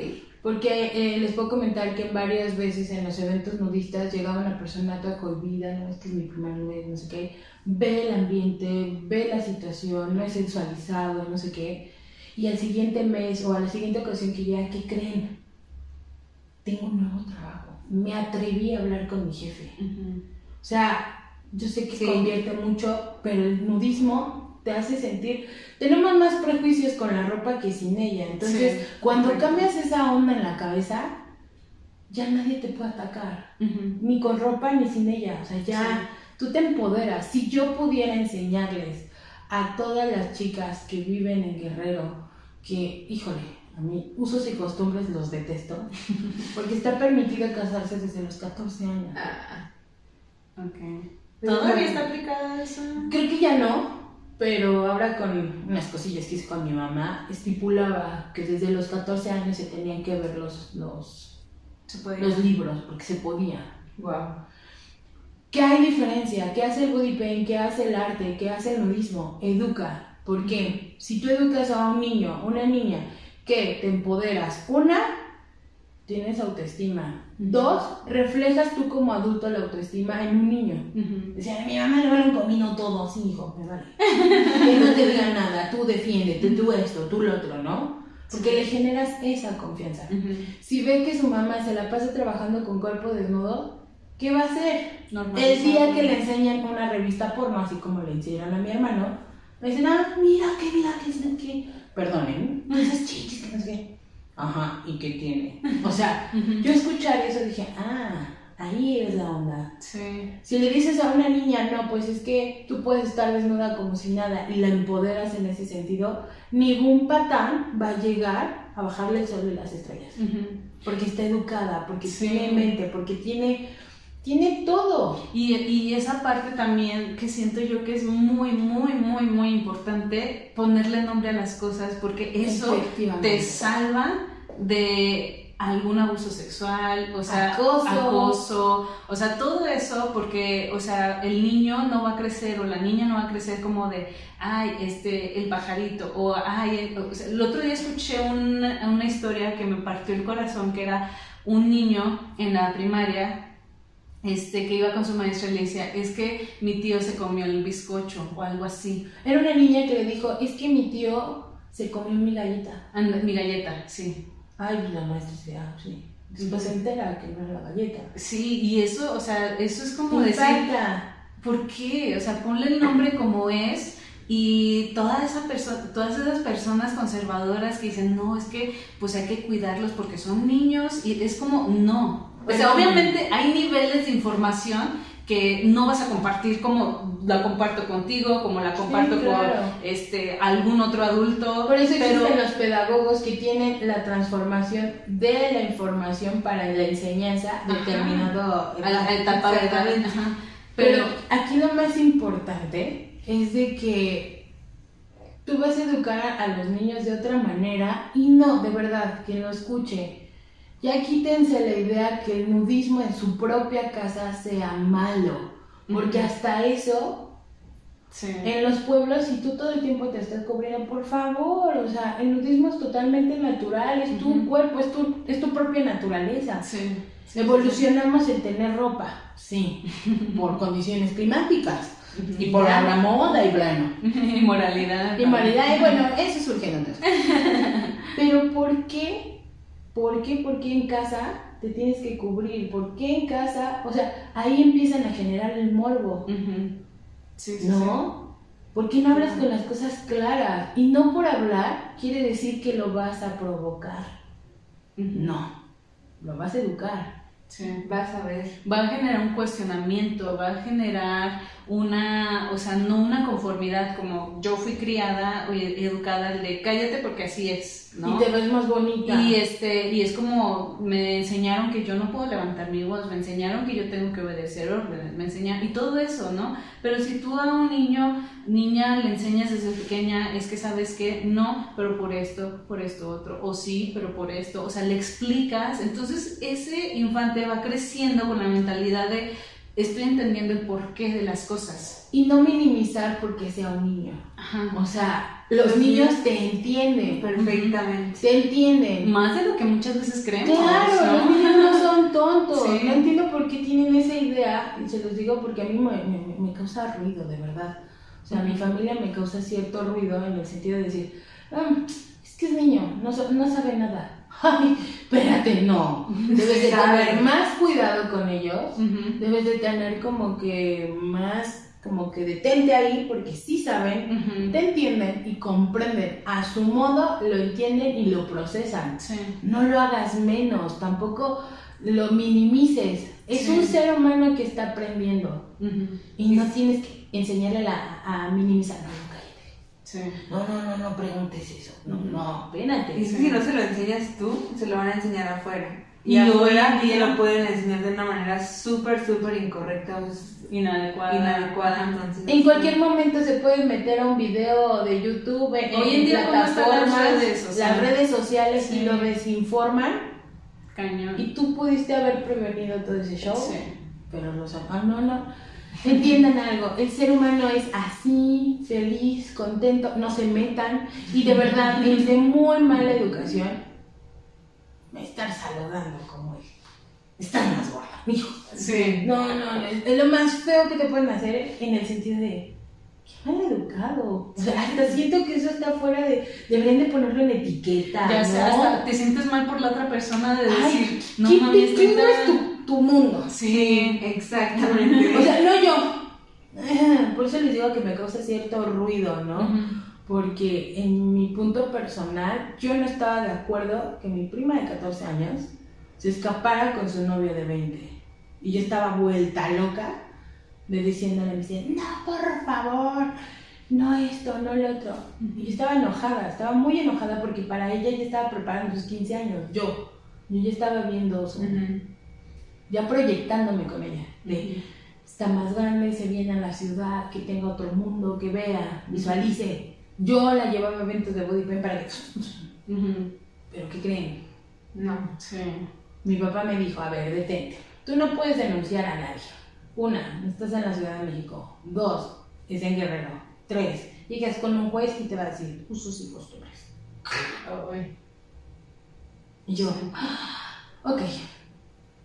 [SPEAKER 3] Porque eh, les puedo comentar que varias veces en los eventos nudistas llegaba una persona toda cohibida, no, este es mi primer vez, no sé qué, ve el ambiente, ve la situación, no es sensualizado, no sé qué, y al siguiente mes o a la siguiente ocasión que ya, ¿qué creen? Tengo un nuevo trabajo, me atreví a hablar con mi jefe.
[SPEAKER 2] Ujú.
[SPEAKER 3] O sea, yo sé que
[SPEAKER 1] Sí.
[SPEAKER 3] convierte mucho, pero el nudismo te hace sentir. Tenemos más prejuicios con la ropa que sin ella. Entonces,
[SPEAKER 2] Sí,
[SPEAKER 3] cuando cambias esa onda en la cabeza, ya nadie te puede atacar. Ni con ropa ni sin ella. O sea, ya tú te empoderas. Si yo pudiera enseñarles a todas las chicas que viven en Guerrero que, híjole, a mí usos y costumbres los detesto, porque está permitido casarse desde los 14 años.
[SPEAKER 1] Ah,
[SPEAKER 2] Ok. ¿Todavía está aplicada eso?
[SPEAKER 3] Creo que ya no, pero ahora con unas cosillas que hice con mi mamá, estipulaba que desde los 14 años se tenían que ver los, los, los libros, porque se podía.
[SPEAKER 1] wow.
[SPEAKER 3] ¿Qué hay diferencia? ¿Qué hace el body paint? ¿Qué hace el arte? ¿Qué hace el nudismo? Educa. ¿Por qué? Si tú educas a un niño, a una niña, que te empoderas, una, tienes autoestima. Dos, reflejas tú como adulto la autoestima en un niño.
[SPEAKER 2] Ujú.
[SPEAKER 3] Decían, a mi mamá le vale un comino todo, sí, hijo, me vale. que no te diga nada, tú defiéndete, tú esto, tú lo otro, ¿no? Porque le generas esa confianza.
[SPEAKER 2] Ujú.
[SPEAKER 3] Si ve que su mamá se la pasa trabajando con cuerpo desnudo, ¿qué va a hacer? El día que le enseñan una revista porno, así como le enseñaron a mi hermano, me dicen, ah, mira, qué, mira, qué, qué. Perdonen, esas chichis, que no sé qué. Ajá, ¿y qué tiene? O sea, yo escuchar eso dije, ah, ahí es la onda.
[SPEAKER 2] Sí.
[SPEAKER 3] Si le dices a una niña, no, pues es que tú puedes estar desnuda como si nada y la empoderas en ese sentido, ningún patán va a llegar a bajarle el sol de las estrellas. Porque está educada, porque tiene mente, porque tiene tiene todo.
[SPEAKER 2] Y, y, esa parte también que siento yo que es muy, muy, muy, muy importante, ponerle nombre a las cosas, porque eso te salva de algún abuso sexual, o sea, acoso. o sea, todo eso, porque, o sea, el niño no va a crecer o la niña no va a crecer como de, ay, este, el pajarito, o ay, el, el otro día escuché una, una historia que me partió el corazón, que era un niño en la primaria este, que iba con su maestra y le decía, es que mi tío se comió el bizcocho o algo así.
[SPEAKER 3] Era una niña que le dijo, es que mi tío se comió mi galleta.
[SPEAKER 2] mi galleta, sí.
[SPEAKER 3] Ay, la maestra decía, ah, sí. Después se entera que no era la galleta.
[SPEAKER 2] Sí, y eso, o sea, eso es como decir, ¿por qué? O sea, ponle el nombre como es y toda esa todas esas personas conservadoras que dicen, no, es que pues hay que cuidarlos porque son niños y es como, no, o sea, obviamente hay niveles de información que no vas a compartir como la comparto contigo, como la comparto con este, algún otro adulto.
[SPEAKER 3] Por eso existen los pedagogos que tienen la transformación de la información para la enseñanza determinado
[SPEAKER 2] a la etapa de edad.
[SPEAKER 3] Pero aquí lo más importante es de que tú vas a educar a los niños de otra manera y no, de verdad, quien lo escuche ya quítense la idea que el nudismo en su propia casa sea malo, porque hasta eso En los pueblos, si tú todo el tiempo te estás cubriendo, por favor, o sea, el nudismo es totalmente natural, es tu cuerpo, es tu, es tu propia naturaleza. Evolucionamos en tener ropa, sí, por condiciones climáticas. Y por la moda y bueno.
[SPEAKER 2] y moralidad.
[SPEAKER 3] Y moralidad, y bueno, eso surge en Pero ¿por qué ¿Por qué? Porque en casa te tienes que cubrir. ¿Por qué en casa? O sea, ahí empiezan a generar el morbo. sí, sí, ¿No? ¿Por qué no hablas con las cosas claras? Y no por hablar quiere decir que lo vas a provocar. No, lo vas a educar.
[SPEAKER 2] Sí. Vas a ver. Va a generar un cuestionamiento, va a generar una, o sea, no una conformidad como yo fui criada o educada de cállate porque así es, ¿no?
[SPEAKER 3] Y te ves más bonita.
[SPEAKER 2] Y este, y es como me enseñaron que yo no puedo levantar mi voz, me enseñaron que yo tengo que obedecer órdenes, me enseñaron, y todo eso, ¿no? Pero si tú a un niño, niña, le enseñas desde pequeña, es que sabes que no, pero por esto, por esto otro, o sí, pero por esto, o sea, le explicas, entonces ese infante va creciendo con la mentalidad de estoy entendiendo el porqué de las cosas.
[SPEAKER 3] Y no minimizar porque sea un niño. O sea, los, niños, te entienden.
[SPEAKER 2] Perfectamente.
[SPEAKER 3] Te entienden.
[SPEAKER 2] Más de lo que muchas veces creemos.
[SPEAKER 3] Claro, los niños no son tontos. No entiendo por qué tienen esa idea. Y se los digo porque a mí me, me, causa ruido, de verdad. O sea, a mi familia me causa cierto ruido en el sentido de decir, ah, es que es niño, no, no sabe nada ay, espérate, no. Debes de tener más cuidado con ellos, debes de tener como que más, como que detente ahí, porque sí saben, te entienden y comprenden. A su modo lo entienden y lo procesan. No lo hagas menos, tampoco lo minimices. Es un ser humano que está aprendiendo. Y no tienes que enseñarle a, a minimizar. No, no, no, no preguntes eso. No, no, espérate.
[SPEAKER 1] Y si no se lo enseñas tú, se lo van a enseñar afuera. Y, afuera y lo pueden enseñar de una manera súper, súper incorrecta,
[SPEAKER 2] inadecuada.
[SPEAKER 1] inadecuada entonces,
[SPEAKER 3] en cualquier momento se pueden meter a un video de YouTube, Hoy en, día, plataformas, las redes sociales, las redes sociales y lo desinforman.
[SPEAKER 2] Cañón.
[SPEAKER 3] Y tú pudiste haber prevenido todo ese show. Sí. Pero no, ah, no, no. Entiendan algo, el ser humano es así, feliz, contento, no se metan y de verdad es de muy mala educación estar saludando como es. Estar más gorda, hijo.
[SPEAKER 2] Sí.
[SPEAKER 3] No, no, es, lo más feo que te pueden hacer en el sentido de qué mal educado. O sea, hasta siento que eso está fuera de. Deberían de ponerlo en etiqueta.
[SPEAKER 2] Ya
[SPEAKER 3] ¿no?
[SPEAKER 2] hasta te sientes mal por la otra persona de decir, no mames,
[SPEAKER 3] ¿qué, no es tu mundo.
[SPEAKER 2] Sí,
[SPEAKER 1] exactamente.
[SPEAKER 3] O sea, no yo. Por eso les digo que me causa cierto ruido, ¿no? Porque en mi punto personal, yo no estaba de acuerdo que mi prima de 14 años se escapara con su novio de 20. Y yo estaba vuelta loca de diciéndole, me no, por favor, no esto, no lo otro. Y yo estaba enojada, estaba muy enojada porque para ella ya estaba preparando sus 15 años, yo. Yo ya estaba viendo eso,
[SPEAKER 1] Ujú.
[SPEAKER 3] Ya proyectándome con ella. De, está más grande, se viene a la ciudad, que tenga otro mundo, que vea, visualice. Yo la llevaba a eventos de body para que... ¿Pero qué creen?
[SPEAKER 1] No.
[SPEAKER 2] Sí.
[SPEAKER 3] Mi papá me dijo, a ver, detente. Tú no puedes denunciar a nadie. Una, estás en la Ciudad de México. Dos, es en Guerrero. Tres, llegas con un juez y te va a decir usos y costumbres. Y yo, "Ah, ok.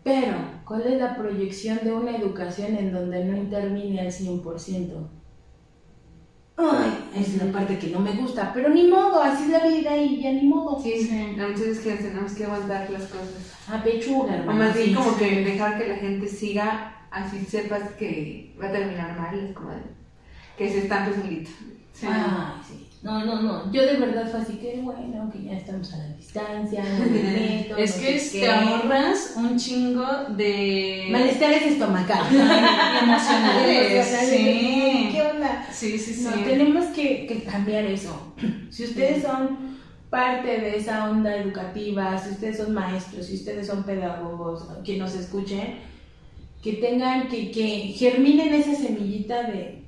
[SPEAKER 3] Pero, ¿cuál es la proyección de una educación en donde no interviene al 100%? Ay, es la parte que no me gusta, pero ni modo, así es la vida y ya ni modo.
[SPEAKER 1] Sí,
[SPEAKER 2] Sí.
[SPEAKER 1] no, muchas veces que tenemos que aguantar las cosas.
[SPEAKER 3] A pechuga,
[SPEAKER 1] O más bien
[SPEAKER 3] sí.
[SPEAKER 1] como que dejar que la gente siga, así sepas que va a terminar mal, es como de, que se estampe solito.
[SPEAKER 2] Sí.
[SPEAKER 3] Ay, sí. No, no, no. Yo de verdad fue así que, bueno, que ya estamos a la distancia, no me meto,
[SPEAKER 2] Es
[SPEAKER 3] no
[SPEAKER 2] que
[SPEAKER 3] sé
[SPEAKER 2] te
[SPEAKER 3] qué.
[SPEAKER 2] ahorras un chingo de
[SPEAKER 3] Malestares estomacales.
[SPEAKER 2] emocionales. Sí.
[SPEAKER 3] ¿Qué onda?
[SPEAKER 2] Sí, sí, sí.
[SPEAKER 3] No, tenemos que, que cambiar eso. Si ustedes son parte de esa onda educativa, si ustedes son maestros, si ustedes son pedagogos, que nos escuchen, que tengan, que, que germinen esa semillita de,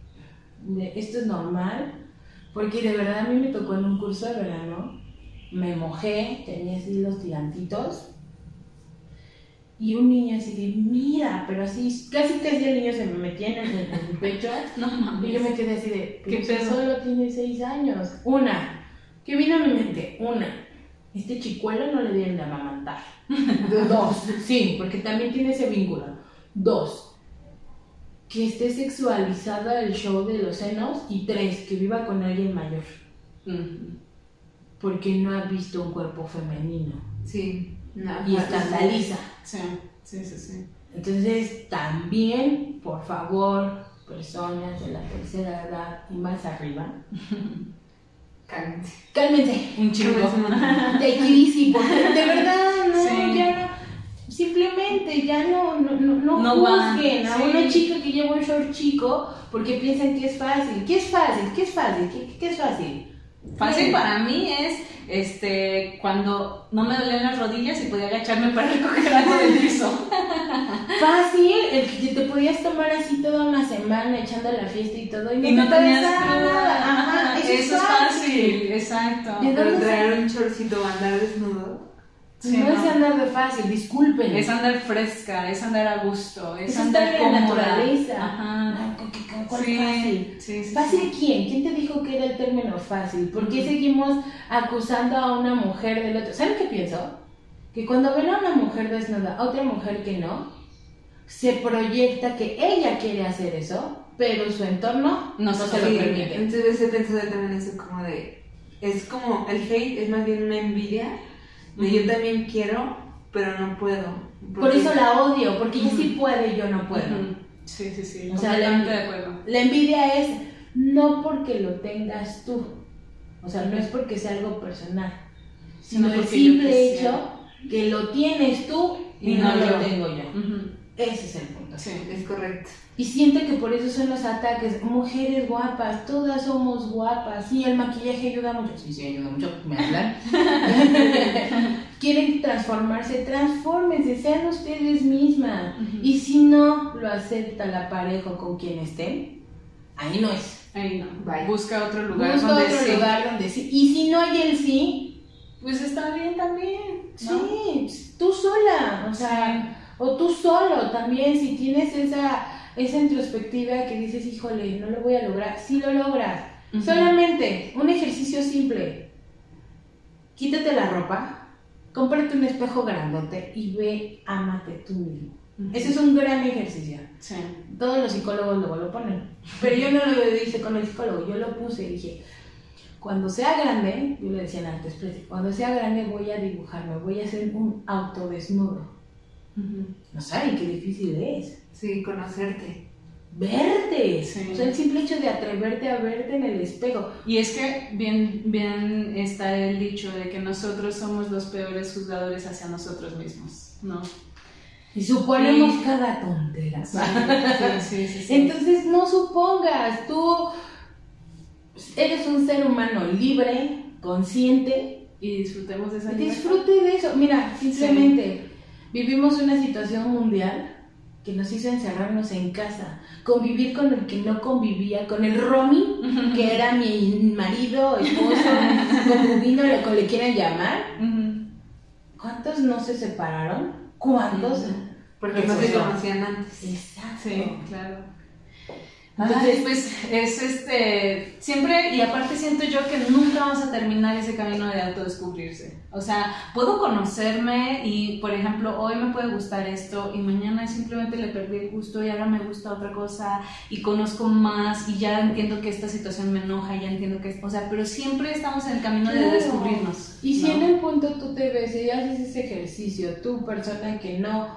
[SPEAKER 3] de esto es normal, porque de verdad a mí me tocó en un curso de verano, me mojé, tenía así los tirantitos, y un niño así de, mira, pero así, casi casi el niño se me metía en el, en el pecho,
[SPEAKER 2] No
[SPEAKER 3] y yo me quedé así de,
[SPEAKER 2] ¿Qué
[SPEAKER 3] ¿qué
[SPEAKER 2] pedo?
[SPEAKER 3] Solo tiene seis años. Una, ¿qué vino a mi mente? Una, este chicuelo no le deben de amamantar. Dos, sí, porque también tiene ese vínculo. Dos, que esté sexualizada el show de los senos. Y tres, que viva con alguien mayor, porque no ha visto un cuerpo femenino
[SPEAKER 1] Sí. No,
[SPEAKER 3] y escandaliza.
[SPEAKER 2] Sí, sí, sí, sí.
[SPEAKER 3] Entonces, también, por favor, personas de la tercera edad y más arriba,
[SPEAKER 1] Cálmense.
[SPEAKER 3] cálmense.
[SPEAKER 2] Un chingo.
[SPEAKER 3] Easy, porque de verdad, no,
[SPEAKER 2] Sí.
[SPEAKER 3] ya no, simplemente ya no, no, no, no, juzguen a
[SPEAKER 2] sí.
[SPEAKER 3] una chica que lleva un short chico porque piensan que es fácil. ¿Qué es fácil? ¿Qué es fácil? ¿Qué, qué es fácil?
[SPEAKER 2] Fácil
[SPEAKER 3] Sí.
[SPEAKER 2] para mí es este cuando no me dolían las rodillas y podía agacharme para recoger algo del piso.
[SPEAKER 3] Fácil, el que te podías tomar así toda una semana echando la fiesta y todo y no,
[SPEAKER 2] Y no
[SPEAKER 3] te
[SPEAKER 2] tenías
[SPEAKER 3] pasaba
[SPEAKER 2] cruda.
[SPEAKER 3] nada. Ajá, eso,
[SPEAKER 2] Eso es fácil, exacto.
[SPEAKER 3] ¿De
[SPEAKER 1] Pero traer un shortcito o andar desnudo.
[SPEAKER 2] Sí,
[SPEAKER 3] no,
[SPEAKER 2] no.
[SPEAKER 3] es andar de fácil, disculpen.
[SPEAKER 2] Es andar fresca, es andar a gusto, es,
[SPEAKER 3] Es
[SPEAKER 2] andar cómoda.
[SPEAKER 3] naturaleza.
[SPEAKER 2] Ajá.
[SPEAKER 3] Ay, ¿qué- qué- ¿Cuál
[SPEAKER 2] Sí,
[SPEAKER 3] fácil?
[SPEAKER 2] sí, sí,
[SPEAKER 3] ¿Fácil
[SPEAKER 2] sí.
[SPEAKER 3] quién? ¿Quién te dijo que era el término fácil? ¿Por qué
[SPEAKER 2] Ujú.
[SPEAKER 3] seguimos acusando a una mujer del otro? ¿Saben qué pienso? Que cuando ven a una mujer desnuda, a otra mujer que no, se proyecta que ella quiere hacer eso, pero su entorno
[SPEAKER 2] No
[SPEAKER 3] no,
[SPEAKER 2] se lo
[SPEAKER 3] permite.
[SPEAKER 1] entonces he pensado también eso como de, es como, el hate es más bien una envidia de yo también quiero, pero no puedo.
[SPEAKER 3] Por eso la odio, porque ella sí
[SPEAKER 2] Ujú.
[SPEAKER 3] puede y yo no puedo.
[SPEAKER 2] Sí, sí, sí.
[SPEAKER 3] O sea, la-
[SPEAKER 2] de acuerdo.
[SPEAKER 3] La envidia es no porque lo tengas tú, o sea, no es porque sea algo personal, sino el simple
[SPEAKER 2] yo
[SPEAKER 3] hecho que lo tienes tú y,
[SPEAKER 2] Y
[SPEAKER 3] no,
[SPEAKER 2] no
[SPEAKER 3] lo
[SPEAKER 2] yo.
[SPEAKER 3] tengo yo.
[SPEAKER 2] Ujú.
[SPEAKER 3] Ese es el punto.
[SPEAKER 2] Sí.
[SPEAKER 1] Es correcto.
[SPEAKER 3] Y siento que por eso son los ataques. Mujeres guapas, todas somos guapas. Sí, el maquillaje ayuda mucho. Sí, sí, ayuda mucho. Me hablan. Quieren transformarse, transfórmense, sean ustedes mismas. Y si no lo acepta la pareja con quien estén, ahí no es.
[SPEAKER 2] Ahí no.
[SPEAKER 1] Bye.
[SPEAKER 2] Busca otro lugar
[SPEAKER 3] Busca
[SPEAKER 2] donde
[SPEAKER 3] otro
[SPEAKER 2] sí.
[SPEAKER 3] lugar donde sí. Y si no hay el sí,
[SPEAKER 2] Pues está bien también. ¿no?
[SPEAKER 3] sí, tú sola. O sea, o tú solo también, si tienes esa, esa introspectiva que dices, híjole, no lo voy a lograr, sí lo logras. Solamente un ejercicio simple. Quítate la ropa, cómprate un espejo grandote y ve, ámate tú mismo.
[SPEAKER 2] Ujú.
[SPEAKER 3] Ese es un gran ejercicio.
[SPEAKER 2] Sí.
[SPEAKER 3] Todos los psicólogos luego lo ponen. Pero yo no lo hice con el psicólogo, yo lo puse y dije, cuando sea grande, yo le decía antes, cuando sea grande voy a dibujarme, voy a hacer un autodesnudo. No saben qué difícil es.
[SPEAKER 1] Sí, conocerte.
[SPEAKER 3] Verte.
[SPEAKER 2] Sí.
[SPEAKER 3] O sea, el simple hecho de atreverte a verte en el espejo.
[SPEAKER 2] Y es que bien, bien está el dicho de que nosotros somos los peores juzgadores hacia nosotros mismos, ¿no?
[SPEAKER 3] Y suponemos
[SPEAKER 2] Sí.
[SPEAKER 3] cada tontera.
[SPEAKER 2] Sí, sí, sí, sí.
[SPEAKER 3] Entonces no supongas, tú eres un ser humano libre, consciente,
[SPEAKER 2] y disfrutemos de esa libertad.
[SPEAKER 3] disfrute de eso. Mira, simplemente vivimos una situación mundial que nos hizo encerrarnos en casa, convivir con el que no convivía, con el Romy, que era mi marido, esposo, concubino, lo que le quieran llamar. ¿Cuántos no se separaron? ¿Cuántos?
[SPEAKER 1] Porque no se conocían antes.
[SPEAKER 3] Exacto.
[SPEAKER 2] Sí, claro.
[SPEAKER 3] Entonces-
[SPEAKER 2] pues es este, siempre, y aparte siento yo que nunca vamos a terminar ese camino de autodescubrirse. O sea, puedo conocerme y, por ejemplo, hoy me puede gustar esto y mañana simplemente le perdí el gusto y ahora me gusta otra cosa y conozco más y ya entiendo que esta situación me enoja, ya entiendo que, o sea, pero siempre estamos en el camino de
[SPEAKER 3] Claro.
[SPEAKER 2] descubrirnos.
[SPEAKER 3] Y si
[SPEAKER 2] ¿no?
[SPEAKER 3] en el punto tú te ves y haces ese ejercicio, tú persona que no,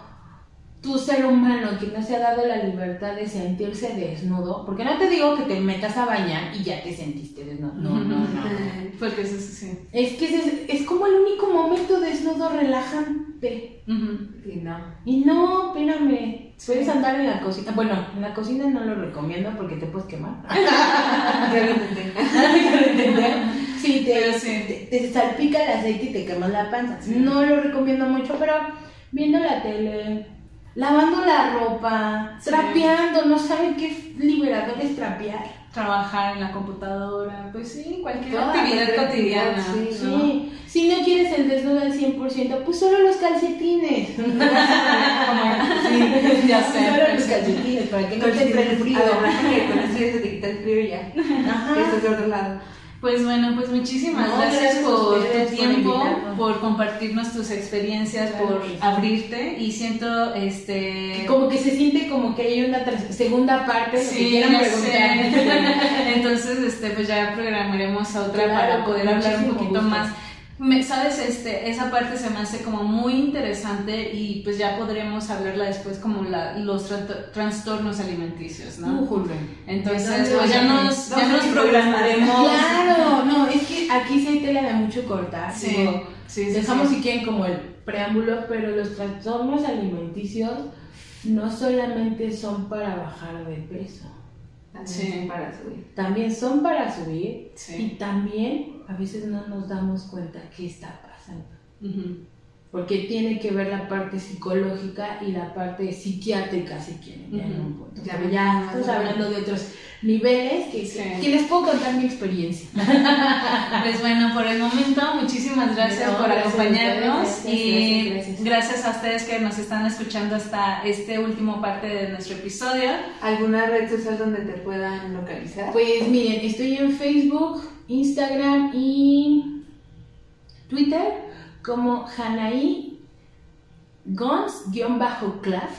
[SPEAKER 3] tu ser humano que no se ha dado la libertad de sentirse desnudo, porque no te digo que te metas a bañar y ya te sentiste desnudo, no, no, no.
[SPEAKER 2] Porque eso es así.
[SPEAKER 3] Es que es, es como el único momento desnudo relajante.
[SPEAKER 1] Sí, no.
[SPEAKER 3] Y no, espérame, puedes andar en la cocina. Bueno, en la cocina no lo recomiendo porque te puedes quemar.
[SPEAKER 1] Ya lo intenté.
[SPEAKER 3] Sí, te,
[SPEAKER 2] sí.
[SPEAKER 3] te, te salpica el aceite y te quemas la panza. No lo recomiendo mucho, pero viendo la tele, lavando la ropa,
[SPEAKER 2] Sí.
[SPEAKER 3] trapeando, no saben qué liberador es trapear.
[SPEAKER 2] Trabajar en la computadora, pues sí, cualquier
[SPEAKER 1] Toda
[SPEAKER 2] actividad cotidiana.
[SPEAKER 1] sí.
[SPEAKER 3] Sí. Si no quieres el desnudo al 100%, pues solo los calcetines.
[SPEAKER 2] Sí, ya sé.
[SPEAKER 3] Solo los
[SPEAKER 2] pues
[SPEAKER 3] calcetines para que no te entre el frío.
[SPEAKER 1] Con eso se te quita el frío ya.
[SPEAKER 3] Ajá.
[SPEAKER 1] Estás de otro lado.
[SPEAKER 2] Pues bueno, pues muchísimas
[SPEAKER 3] No,
[SPEAKER 2] gracias, por
[SPEAKER 3] ustedes
[SPEAKER 2] tu tiempo, por compartirnos tus experiencias,
[SPEAKER 3] Claro
[SPEAKER 2] por
[SPEAKER 3] sí.
[SPEAKER 2] abrirte y siento este
[SPEAKER 3] Como que se siente como que hay una segunda parte, lo que
[SPEAKER 2] Sí,
[SPEAKER 3] quieran
[SPEAKER 2] ya
[SPEAKER 3] preguntar.
[SPEAKER 2] sé. Entonces, este, pues ya programaremos a otra
[SPEAKER 3] Claro,
[SPEAKER 2] para poder hablar un poquito
[SPEAKER 3] gusto.
[SPEAKER 2] más. Me- Sabes, este, esa parte se me hace como muy interesante y pues ya podremos hablarla después como la, los tra- trastornos alimenticios, ¿no?
[SPEAKER 3] Újule.
[SPEAKER 2] Entonces,
[SPEAKER 3] ¿De dónde
[SPEAKER 2] pues ya nos, ya
[SPEAKER 1] ¿Dónde
[SPEAKER 2] nos programaremos.
[SPEAKER 3] Claro, no, es que aquí sí hay tela de mucho cortar.
[SPEAKER 2] Sí,
[SPEAKER 3] digo,
[SPEAKER 2] sí, sí,
[SPEAKER 3] dejamos
[SPEAKER 2] sí.
[SPEAKER 3] si quieren como el preámbulo, pero los trastornos alimenticios no solamente son para bajar de peso,
[SPEAKER 1] También
[SPEAKER 2] Sí.
[SPEAKER 1] son para subir.
[SPEAKER 3] también son para subir y también a veces no nos damos cuenta qué está pasando.
[SPEAKER 2] Ujú.
[SPEAKER 3] Porque tiene que ver la parte psicológica y la parte psiquiátrica, si quieren, un punto.
[SPEAKER 1] Ya, ya,
[SPEAKER 3] ya estamos hablando de otros niveles que,
[SPEAKER 2] Sí.
[SPEAKER 3] que les puedo contar mi experiencia.
[SPEAKER 2] Pues bueno, por el momento, muchísimas gracias
[SPEAKER 3] No,
[SPEAKER 2] por
[SPEAKER 3] gracias
[SPEAKER 2] acompañarnos
[SPEAKER 3] ustedes,
[SPEAKER 2] y
[SPEAKER 3] gracias, gracias,
[SPEAKER 2] gracias a ustedes que nos están escuchando hasta este último parte de nuestro episodio.
[SPEAKER 1] ¿Alguna red social donde te puedan localizar?
[SPEAKER 3] Pues miren, estoy en Facebook, Instagram y Twitter como Hanaí Gons-Claf.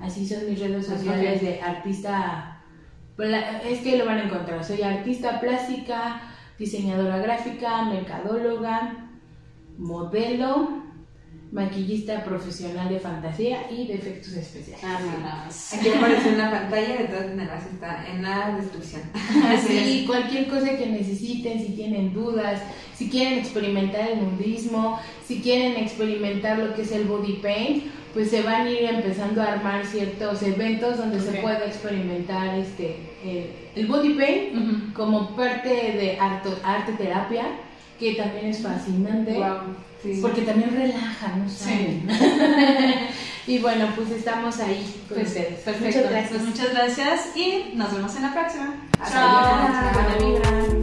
[SPEAKER 3] Así son mis redes sociales de artista. Es que lo van a encontrar. Soy artista plástica, diseñadora gráfica, mercadóloga, modelo, maquillista profesional de fantasía y de efectos especiales.
[SPEAKER 2] Vámonos.
[SPEAKER 1] Aquí aparece en la pantalla, de todas maneras está en la descripción.
[SPEAKER 3] Así, cualquier cosa que necesiten, si tienen dudas, si quieren experimentar el nudismo, si quieren experimentar lo que es el body paint, pues se van a ir empezando a armar ciertos eventos donde se
[SPEAKER 2] Ok.
[SPEAKER 3] pueda experimentar este el, el body paint
[SPEAKER 2] Ujú.
[SPEAKER 3] como parte de arte, arte terapia, que también es fascinante.
[SPEAKER 1] Wow, sí.
[SPEAKER 3] Porque también relaja, ¿no saben? y bueno, pues estamos ahí con
[SPEAKER 2] Pues,
[SPEAKER 3] ustedes.
[SPEAKER 2] perfecto.
[SPEAKER 3] Muchas gracias.
[SPEAKER 2] Pues muchas gracias y nos vemos en la próxima.
[SPEAKER 1] Hasta
[SPEAKER 2] Chao.